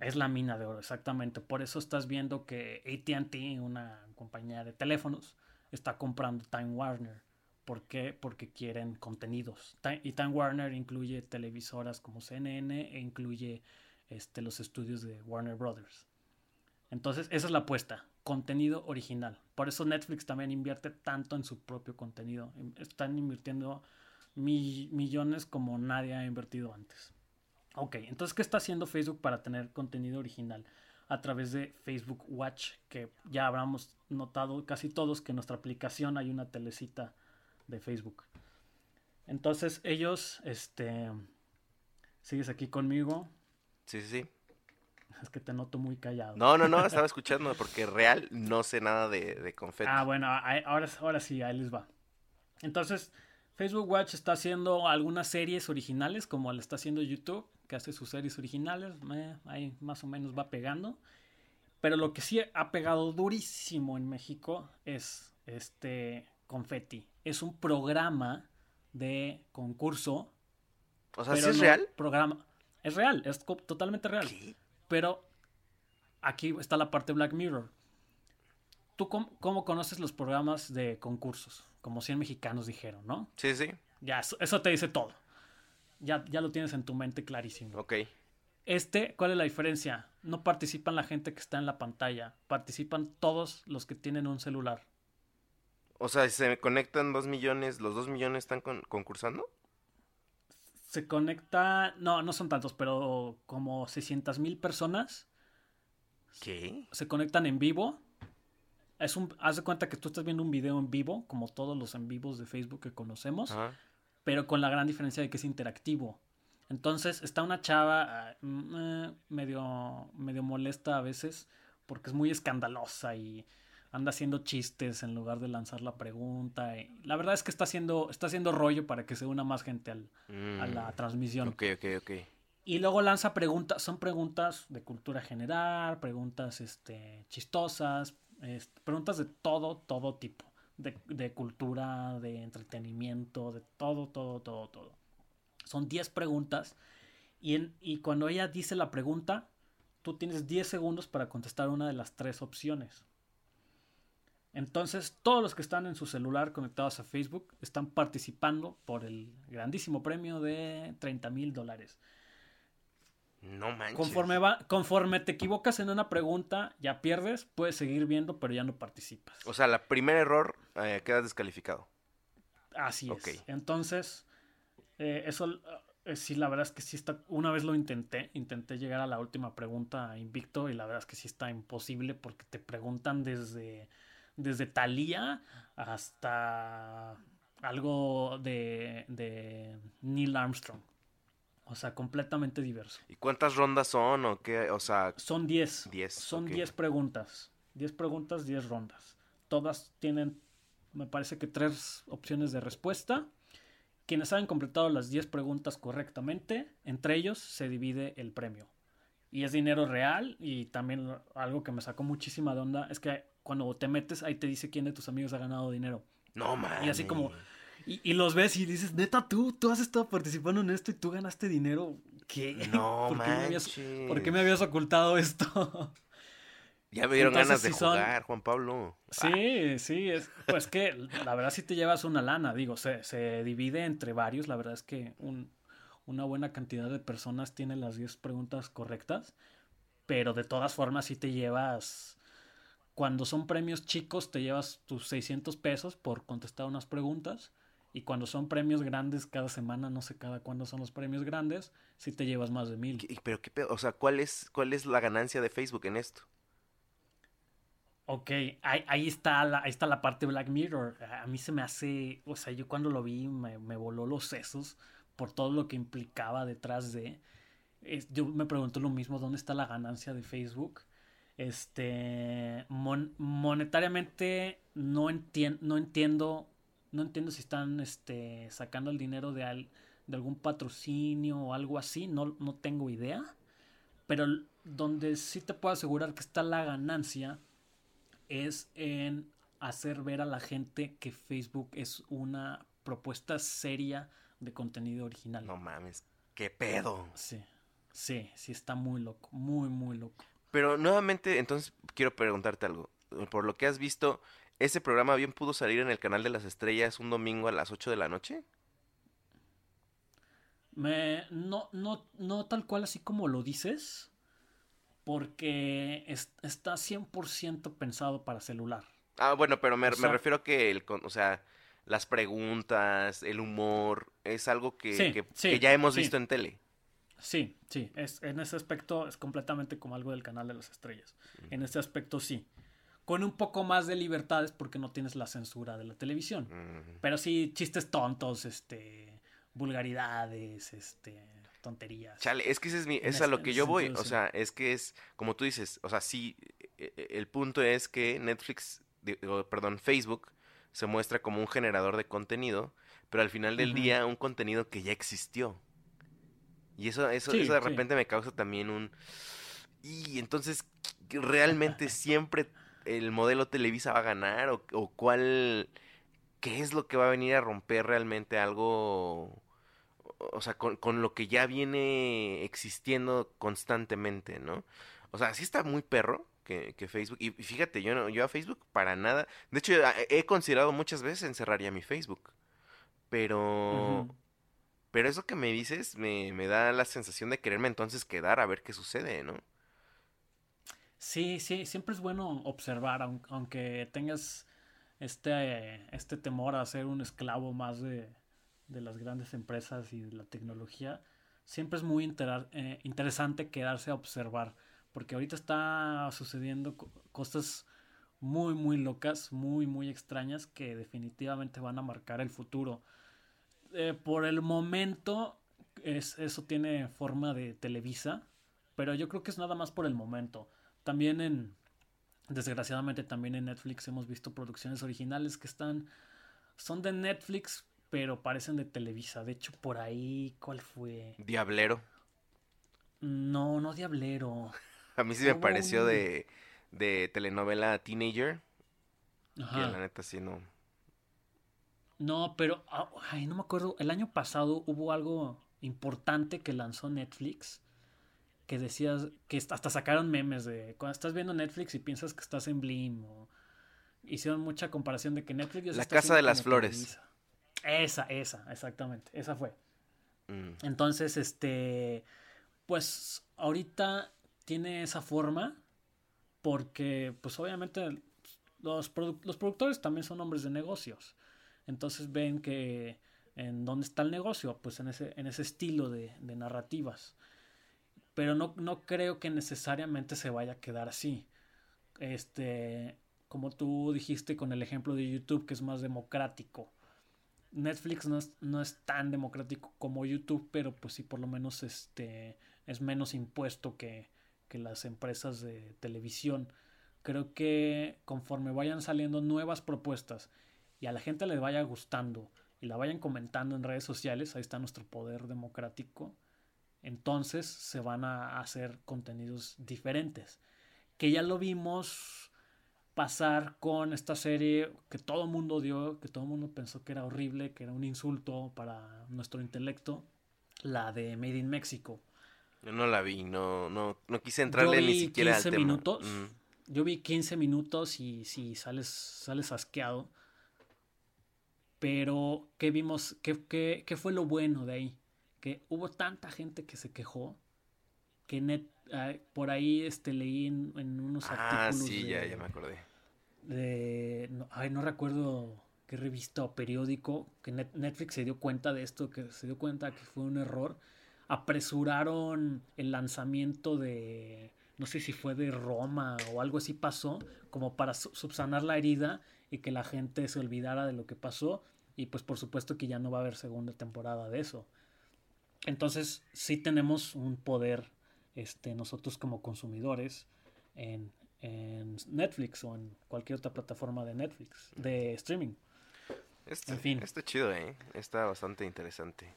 Es la mina de oro, exactamente. Por eso estás viendo que ATT, una compañía de teléfonos, está comprando Time Warner. ¿Por qué? Porque quieren contenidos. Y Time Warner incluye televisoras como CNN e incluye este, los estudios de Warner Brothers. Entonces, esa es la apuesta. Contenido original. Por eso Netflix también invierte tanto en su propio contenido. Están invirtiendo mi- millones como nadie ha invertido antes. Ok, entonces, ¿qué está haciendo Facebook para tener contenido original? A través de Facebook Watch, que ya habremos notado casi todos que en nuestra aplicación hay una telecita de Facebook. Entonces, ellos, este, sigues aquí conmigo.
Sí, sí, sí.
Es que te noto muy callado.
No, no, no, estaba escuchando porque real no sé nada de, de confeti.
Ah, bueno, ahora, ahora sí, ahí les va. Entonces, Facebook Watch está haciendo algunas series originales, como le está haciendo YouTube, que hace sus series originales. eh, ahí más o menos va pegando. Pero lo que sí ha pegado durísimo en México es este Confetti. Es un programa de concurso.
o sea, ¿sí es
no
real?
Programa. Es real, es totalmente real.
¿Qué?
Pero aquí está la parte Black Mirror. ¿Tú cómo, cómo conoces los programas de concursos? Como 100 mexicanos dijeron, ¿no?
Sí, sí.
Ya, eso, eso te dice todo. Ya, ya lo tienes en tu mente clarísimo.
Ok.
Este, ¿cuál es la diferencia? No participan la gente que está en la pantalla, participan todos los que tienen un celular.
O sea, se conectan dos millones, ¿los dos millones están con- concursando?
Se conecta, no, no son tantos, pero como 600 mil personas
¿Qué?
se conectan en vivo. Es un, haz de cuenta que tú estás viendo un video en vivo, como todos los en vivos de Facebook que conocemos,
Ajá.
Pero con la gran diferencia de que es interactivo. Entonces está una chava ah, mm, eh, medio, medio molesta a veces porque es muy escandalosa y anda haciendo chistes en lugar de lanzar la pregunta. y la verdad es que está haciendo, está haciendo rollo para que se una más gente al- a la
Mm,
transmisión.
Ok, ok, ok.
Y luego lanza preguntas, son preguntas de cultura general, preguntas este, chistosas, este, preguntas de todo, todo tipo, de, cultura, de entretenimiento, de todo, todo, todo, todo. Son 10 preguntas y, y cuando ella dice la pregunta, tú tienes 10 segundos para contestar una de las tres opciones. Entonces, todos los que están en su celular conectados a Facebook están participando por el grandísimo premio de 30 mil dólares.
No manches.
Conforme, va, conforme te equivocas en una pregunta, ya pierdes, puedes seguir viendo, pero ya no participas.
O sea, la primer error eh, quedas descalificado.
Así es. Entonces, eh, eso eh, sí, la verdad es que sí está. Una vez lo intenté, intenté llegar a la última pregunta invicto y la verdad es que sí está imposible porque te preguntan desde, desde Thalía hasta algo de, de Neil Armstrong. O sea, completamente diverso.
¿Y cuántas rondas son o qué? O sea,
Son 10.
10,
Son
ok.
10 preguntas. 10 preguntas, 10 rondas. Todas tienen, me parece que tres opciones de respuesta. Quienes hayan completado las 10 preguntas correctamente, entre ellos se divide el premio. Y es dinero real y también algo que me sacó muchísima de onda es que cuando te metes ahí te dice quién de tus amigos ha ganado dinero.
no mames.
Y así como, y, y los ves y dices, neta, tú, tú has estado participando en esto y tú ganaste dinero. ¿Qué?
No
¿Por qué me habías-. ¿Por qué me habías ocultado esto?
Ya me dieron
Entonces,
ganas de
son-
jugar, Juan Pablo.
Sí, sí, es, pues que la verdad sí te llevas una lana, digo, se, se divide entre varios, la verdad es que un- una buena cantidad de personas tiene las 10 preguntas correctas, pero de todas formas sí te llevas, cuando son premios chicos te llevas tus 600 pesos por contestar unas preguntas y cuando son premios grandes cada semana, no sé cada cuándo son los premios grandes, sí te llevas más de mil.
¿Qué- Pero qué pedo, o sea, ¿cuál es, cuál es la ganancia de Facebook en esto?
Ok, ahí, ahí está la, ahí está la parte Black Mirror. A mí se me hace, o sea, yo cuando lo vi me, me voló los sesos por todo lo que implicaba detrás de. Es- yo me pregunto lo mismo, ¿dónde está la ganancia de Facebook? Este, mon- monetariamente no, entien- no entiendo, no entiendo si están este, sacando el dinero de, al- de algún patrocinio o algo así, no, no tengo idea. Pero donde sí te puedo asegurar que está la ganancia es en hacer ver a la gente que Facebook es una propuesta seria de contenido original.
No mames, qué pedo.
Sí, sí, sí está muy loco, muy, muy loco.
Pero nuevamente, entonces quiero preguntarte algo. Por lo que has visto, ¿ese programa bien pudo salir en el canal de las estrellas un domingo a las 8 de la noche?
Me, no, no, no tal cual así como lo dices, porque es- está 100% pensado para celular.
Ah, bueno, pero me,
O
me refiero a que, el, o sea, las preguntas, el humor, es algo que,
Sí,
que-
sí,
que ya hemos
sí.
visto en tele.
Sí, sí, es, en ese aspecto es completamente como algo del canal de las estrellas. En ese aspecto sí. Con un poco más de libertades porque no tienes la censura de la televisión. Pero sí, chistes tontos, este, vulgaridades, este, tonterías.
Chale, es que ese es, mi, es a lo que yo voy.
sentido,
O
sí.
sea, es que es, como tú dices, o sea, sí, e- e- el punto es que Netflix, digo, perdón, Facebook se muestra como un generador de contenido, pero al final del día un contenido que ya existió. Y eso, eso,
Sí,
eso de
sí.
repente me causa también un... Y entonces, ¿realmente siempre el modelo Televisa va a ganar? ¿O, o cuál... ¿Qué es lo que va a venir a romper realmente algo o sea, con, con lo que ya viene existiendo constantemente, ¿no? O sea, sí está muy perro que, que Facebook. Y fíjate, yo no, yo a Facebook para nada. De hecho, a- he considerado muchas veces encerrar ya mi Facebook. Pero. Pero eso que me dices me, me da la sensación de quererme entonces quedar a ver qué sucede, ¿no?
Sí, sí, siempre es bueno observar, aun- aunque tengas este, este temor a ser un esclavo más de, de las grandes empresas y de la tecnología, siempre es muy intera- eh, interesante quedarse a observar, porque ahorita está sucediendo co- cosas muy, muy locas, muy, muy extrañas que definitivamente van a marcar el futuro. Eh, por el momento, es, eso tiene forma de Televisa, pero yo creo que es nada más por el momento. También en, desgraciadamente también en Netflix hemos visto producciones originales que están, son de Netflix, pero parecen de Televisa. De hecho, por ahí, ¿cuál fue?
Diablero.
No, no Diablero.
A mí sí me pareció
un-
de, de telenovela Teenager. Que
Ajá.
la neta sí no.
No, pero, ah, ay, no me acuerdo. El año pasado hubo algo importante que lanzó Netflix. Que decías que hasta sacaron memes de cuando estás viendo Netflix y piensas que estás en Blim. O hicieron mucha comparación de que Netflix ya se
La
está
Casa de las Flores.
Televisa. Esa, esa, exactamente. Esa fue.
Mm.
Entonces, este, pues ahorita tiene esa forma porque, pues obviamente los, produ- los productores también son hombres de negocios. Entonces ven que en dónde está el negocio, pues en ese, en ese estilo de, de narrativas. Pero no, no creo que necesariamente se vaya a quedar así. Este, como tú dijiste con el ejemplo de YouTube, que es más democrático. Netflix no es, no es tan democrático como YouTube, pero pues sí por lo menos este es menos impuesto que, que las empresas de televisión. Creo que conforme vayan saliendo nuevas propuestas y a la gente le vaya gustando y la vayan comentando en redes sociales, ahí está nuestro poder democrático, entonces se van a hacer contenidos diferentes. Que ya lo vimos pasar con esta serie que todo el mundo odió, que todo el mundo pensó que era horrible, que era un insulto para nuestro intelecto, la de Made in Mexico.
Yo no la vi, no, no, no quise entrarle
Yo
ni siquiera
15
al tema.
minutos.
Mm.
Yo vi 15 minutos y sí, sales, sales asqueado. Pero, ¿qué vimos? ¿Qué, qué, qué fue lo bueno de ahí? Que hubo tanta gente que se quejó que net, ah, por ahí este, leí en, en unos
Ah,
artículos
sí,
de,
ya, ya me acordé.
de- no, ay, no recuerdo qué revista o periódico, que Net- Netflix se dio cuenta de esto, que se dio cuenta que fue un error. Apresuraron el lanzamiento de, no sé si fue de Roma o algo así pasó, como para su- subsanar la herida y que la gente se olvidara de lo que pasó. Y pues por supuesto que ya no va a haber segunda temporada de eso. Entonces sí tenemos un poder este, nosotros como consumidores en, en Netflix o en cualquier otra plataforma de Netflix, de streaming.
Este,
En fin.
Está chido, ¿eh? Está bastante interesante.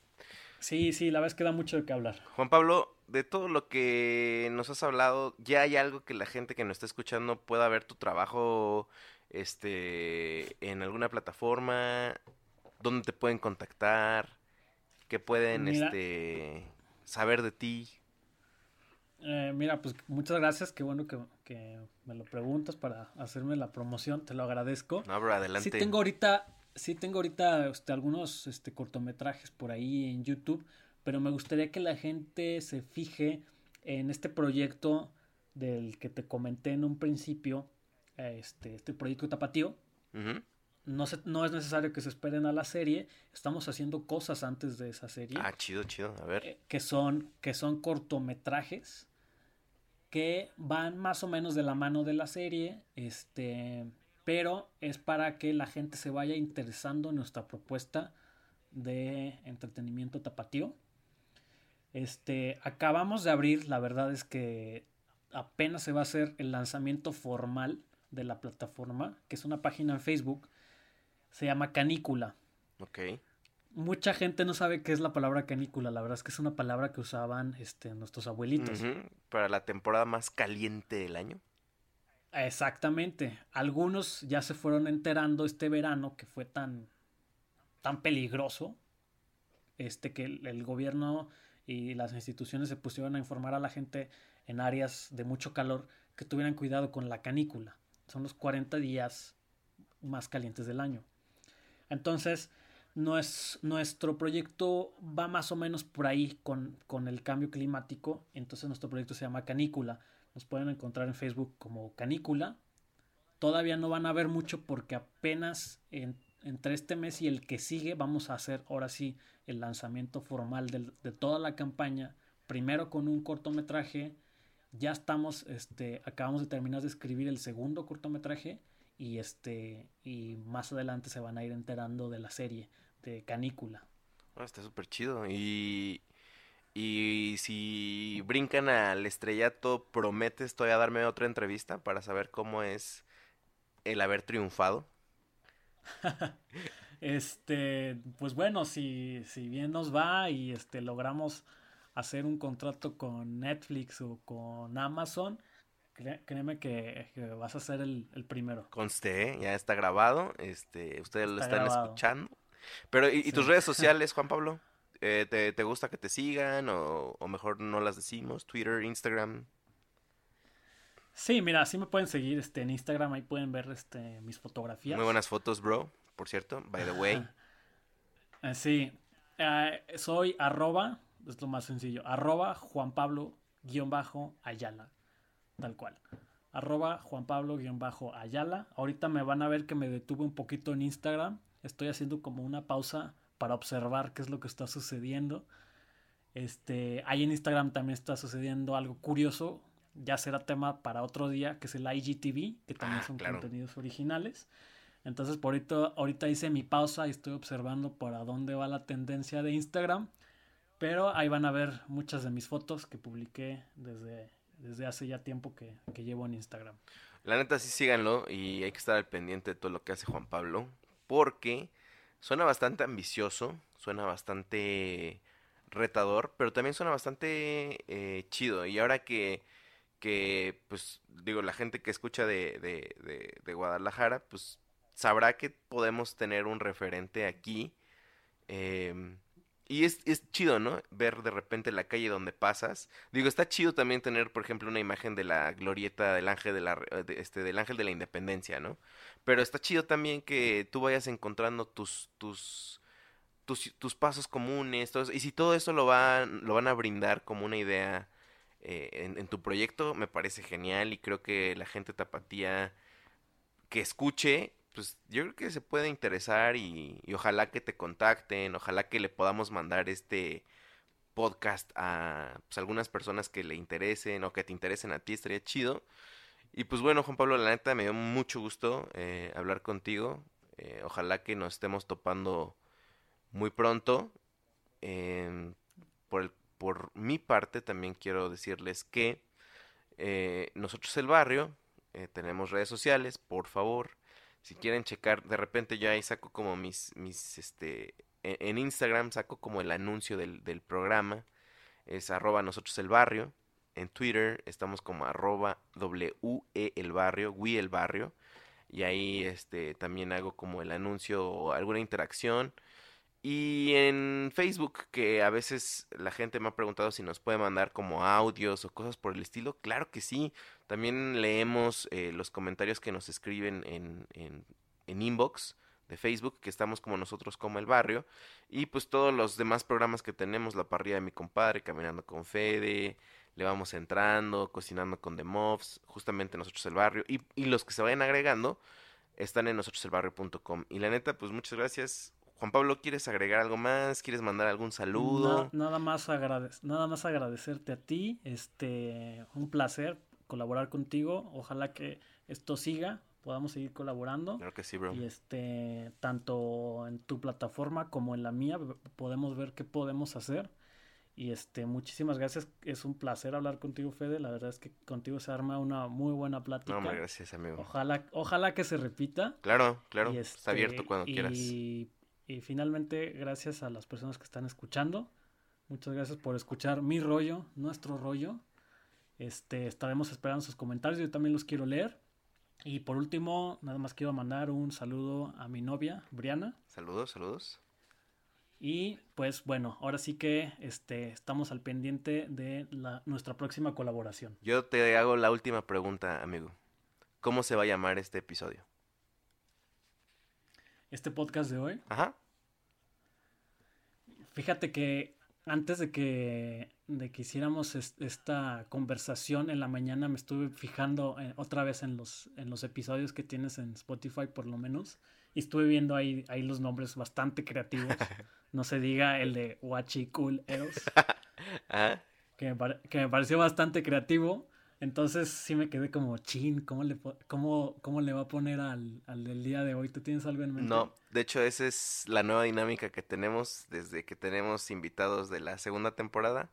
Sí, sí, la verdad es que da mucho de qué hablar.
Juan Pablo, de todo lo que nos has hablado, ¿ya hay algo que la gente que nos está escuchando pueda ver tu trabajo este, en alguna plataforma? ¿Dónde te pueden contactar? ¿Qué pueden
Mira.
este, saber de ti?
Eh, mira, pues muchas gracias, qué bueno que, que me lo preguntas para hacerme la promoción, te lo agradezco.
No, bro, adelante.
Sí tengo ahorita, sí tengo ahorita este, algunos este, cortometrajes por ahí en YouTube, pero me gustaría que la gente se fije en este proyecto del que te comenté en un principio, este, este proyecto Tapatío.
Ujú.
No, se- no es necesario que se esperen a la serie, estamos haciendo cosas antes de esa serie
Ah, chido, chido. A ver.
eh, que son, que son cortometrajes que van más o menos de la mano de la serie, este, pero es para que la gente se vaya interesando en nuestra propuesta de entretenimiento tapatío. Este, acabamos de abrir, la verdad es que apenas se va a hacer el lanzamiento formal de la plataforma, que es una página en Facebook, se llama Canícula.
Ok.
Mucha gente no sabe qué es la palabra canícula. La verdad es que es una palabra que usaban este, nuestros abuelitos.
Para la temporada más caliente del año.
Exactamente. Algunos ya se fueron enterando este verano que fue tan, tan peligroso. Este que el, el gobierno y las instituciones se pusieron a informar a la gente en áreas de mucho calor que tuvieran cuidado con la canícula. Son los 40 días más calientes del año. Entonces, nues- nuestro proyecto va más o menos por ahí con, con el cambio climático. Entonces, nuestro proyecto se llama Canícula. Nos pueden encontrar en Facebook como Canícula. Todavía no van a ver mucho porque apenas en- entre este mes y el que sigue vamos a hacer ahora sí el lanzamiento formal del- de toda la campaña. Primero con un cortometraje. Ya estamos, este, acabamos de terminar de escribir el segundo cortometraje y este y más adelante se van a ir enterando de la serie de Canícula.
Ah, está súper chido. Y, y si brincan al estrellato, ¿prometes todavía darme otra entrevista para saber cómo es el haber triunfado?
Este, pues bueno, si, si bien nos va y este logramos hacer un contrato con Netflix o con Amazon, créeme que, que vas a ser el, el primero.
Conste, ¿eh? ya está grabado. Este, ustedes lo
Está
están
grabado.
escuchando. Pero, ¿y, y tus redes sociales, Juan Pablo? Eh, ¿te, te gusta que te sigan o, o mejor no las decimos? Twitter, Instagram.
Sí, mira, sí me pueden seguir este, en Instagram, ahí pueden ver este, mis fotografías.
Muy buenas fotos, bro. Por cierto, by the way.
Eh, sí, soy arroba, es lo más sencillo, arroba Juan Pablo guion bajo Ayala, tal cual. Arroba Juan Pablo guion bajo Ayala. Ahorita me van a ver que me detuve un poquito en Instagram. Estoy haciendo como una pausa para observar qué es lo que está sucediendo. Este, ahí en Instagram también está sucediendo algo curioso. Ya será tema para otro día, que es el IGTV, que también
Ah,
son
claro.
contenidos originales. Entonces, por ahorita, ahorita hice mi pausa y estoy observando para dónde va la tendencia de Instagram. Pero ahí van a ver muchas de mis fotos que publiqué desde, desde hace ya tiempo que, que llevo en Instagram.
La neta sí síganlo y hay que estar al pendiente de todo lo que hace Juan Pablo porque suena bastante ambicioso, suena bastante retador, pero también suena bastante eh, chido. Y ahora que, que, pues, digo, la gente que escucha de, de, de, de Guadalajara, pues sabrá que podemos tener un referente aquí. em, y es, es chido, ¿no? Ver de repente la calle donde pasas. Digo, está chido también tener, por ejemplo, una imagen de la glorieta del ángel de la, de- este, del ángel de la independencia, ¿no? Pero está chido también que tú vayas encontrando tus, tus, tus, tus pasos comunes, todo eso. Y si todo eso lo van, lo van a brindar como una idea eh, en, en tu proyecto me parece genial y creo que la gente tapatía que escuche, pues yo creo que se puede interesar y, y ojalá que te contacten, ojalá que le podamos mandar este podcast a pues, algunas personas que le interesen o que te interesen a ti, estaría chido. Y pues bueno, Juan Pablo, la neta me dio mucho gusto eh, hablar contigo. Eh, ojalá que nos estemos topando muy pronto. Em, por, por mi parte también quiero decirles que eh, nosotros el barrio tenemos redes sociales, por favor. Si quieren checar, de repente yo ahí saco como mis, mis, este, en, en Instagram saco como el anuncio del, del programa. Es arroba nosotros el barrio. En Twitter estamos como arroba WE. Y ahí este, también hago como el anuncio o alguna interacción. Y en Facebook, que a veces la gente me ha preguntado si nos puede mandar como audios o cosas por el estilo. Claro que sí. También leemos eh, los comentarios que nos escriben en, en, en inbox de Facebook, que estamos como nosotros como el barrio. Y pues todos los demás programas que tenemos, la parrilla de mi compadre, caminando con Fede, le vamos entrando, cocinando con The Mobs, justamente nosotros el barrio. Y, y los que se vayan agregando están en nosotroselbarrio.com. Y la neta, pues muchas gracias. Juan Pablo, ¿quieres agregar algo más? ¿Quieres mandar algún saludo?
Na- nada, más nada más agradecerte a ti. Este, un placer colaborar contigo. Ojalá que esto siga, podamos seguir colaborando.
Claro que sí, bro.
Y este, tanto en tu plataforma como en la mía, podemos ver qué podemos hacer. Y este, muchísimas gracias. Es un placer hablar contigo, Fede. La verdad es que contigo se arma una muy buena plática.
No, hombre, gracias, amigo.
Ojalá, ojalá que se repita.
Claro, claro.
Y
Está abierto
este,
cuando quieras.
Y, y finalmente, gracias a las personas que están escuchando. Muchas gracias por escuchar mi rollo, nuestro rollo. Este, estaremos esperando sus comentarios. Yo también los quiero leer. Y por último, nada más quiero mandar un saludo a mi novia, Briana.
Saludos, saludos.
Y pues bueno, ahora sí que este, estamos al pendiente de la, nuestra próxima colaboración.
Yo te hago la última pregunta, amigo. ¿Cómo se va a llamar este episodio?
Este podcast de hoy
Ajá.
Fíjate que antes de que, de que hiciéramos es- esta conversación en la mañana me estuve fijando eh, otra vez en los, en los episodios que tienes en Spotify por lo menos y estuve viendo ahí, ahí los nombres bastante creativos. No se diga el de Wachi Cool Eros,
Ajá.
que me, que me pareció bastante creativo. Entonces sí me quedé como, chin, ¿cómo le, cómo, cómo le va a poner al, al del día de hoy? ¿Tú tienes algo en mente?
No, de hecho esa es la nueva dinámica que tenemos desde que tenemos invitados de la segunda temporada.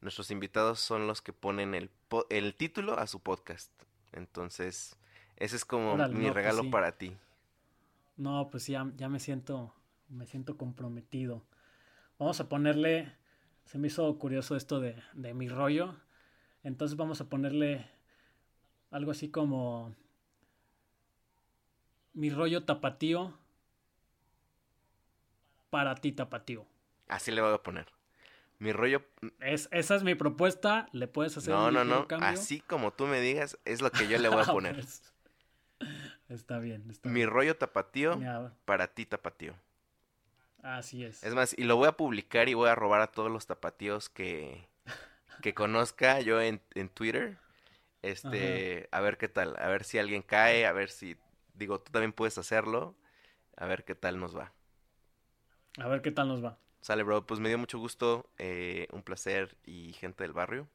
Nuestros invitados son los que ponen el, po- el título a su podcast. Entonces, ese es como
Órale,
mi
no, pues
regalo
sí.
para ti.
No, pues ya, ya me siento, me siento comprometido. Vamos a ponerle, se me hizo curioso esto de, de mi rollo. Entonces vamos a ponerle algo así como mi rollo tapatío para ti tapatío.
Así le voy a poner. Mi rollo...
Es, esa es mi propuesta, le puedes hacer
No,
un
no, no.
cambio.
Así como tú me digas, es lo que yo le voy a
Ah,
poner.
pues, está bien, está
Mi
bien.
rollo tapatío
Ya,
para ti tapatío.
así es.
Es más, y lo voy a publicar y voy a robar a todos los tapatíos que, que conozca yo en, en Twitter. Este, a ver qué tal, a ver si alguien cae, a ver si, digo, tú también puedes hacerlo, a ver qué tal nos va.
A ver qué tal nos va.
Sale, bro, pues me dio mucho gusto, eh, un placer y gente del barrio.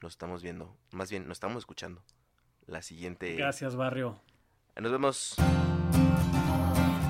Nos estamos viendo, más bien, nos estamos escuchando. La siguiente.
Gracias, barrio.
Nos vemos.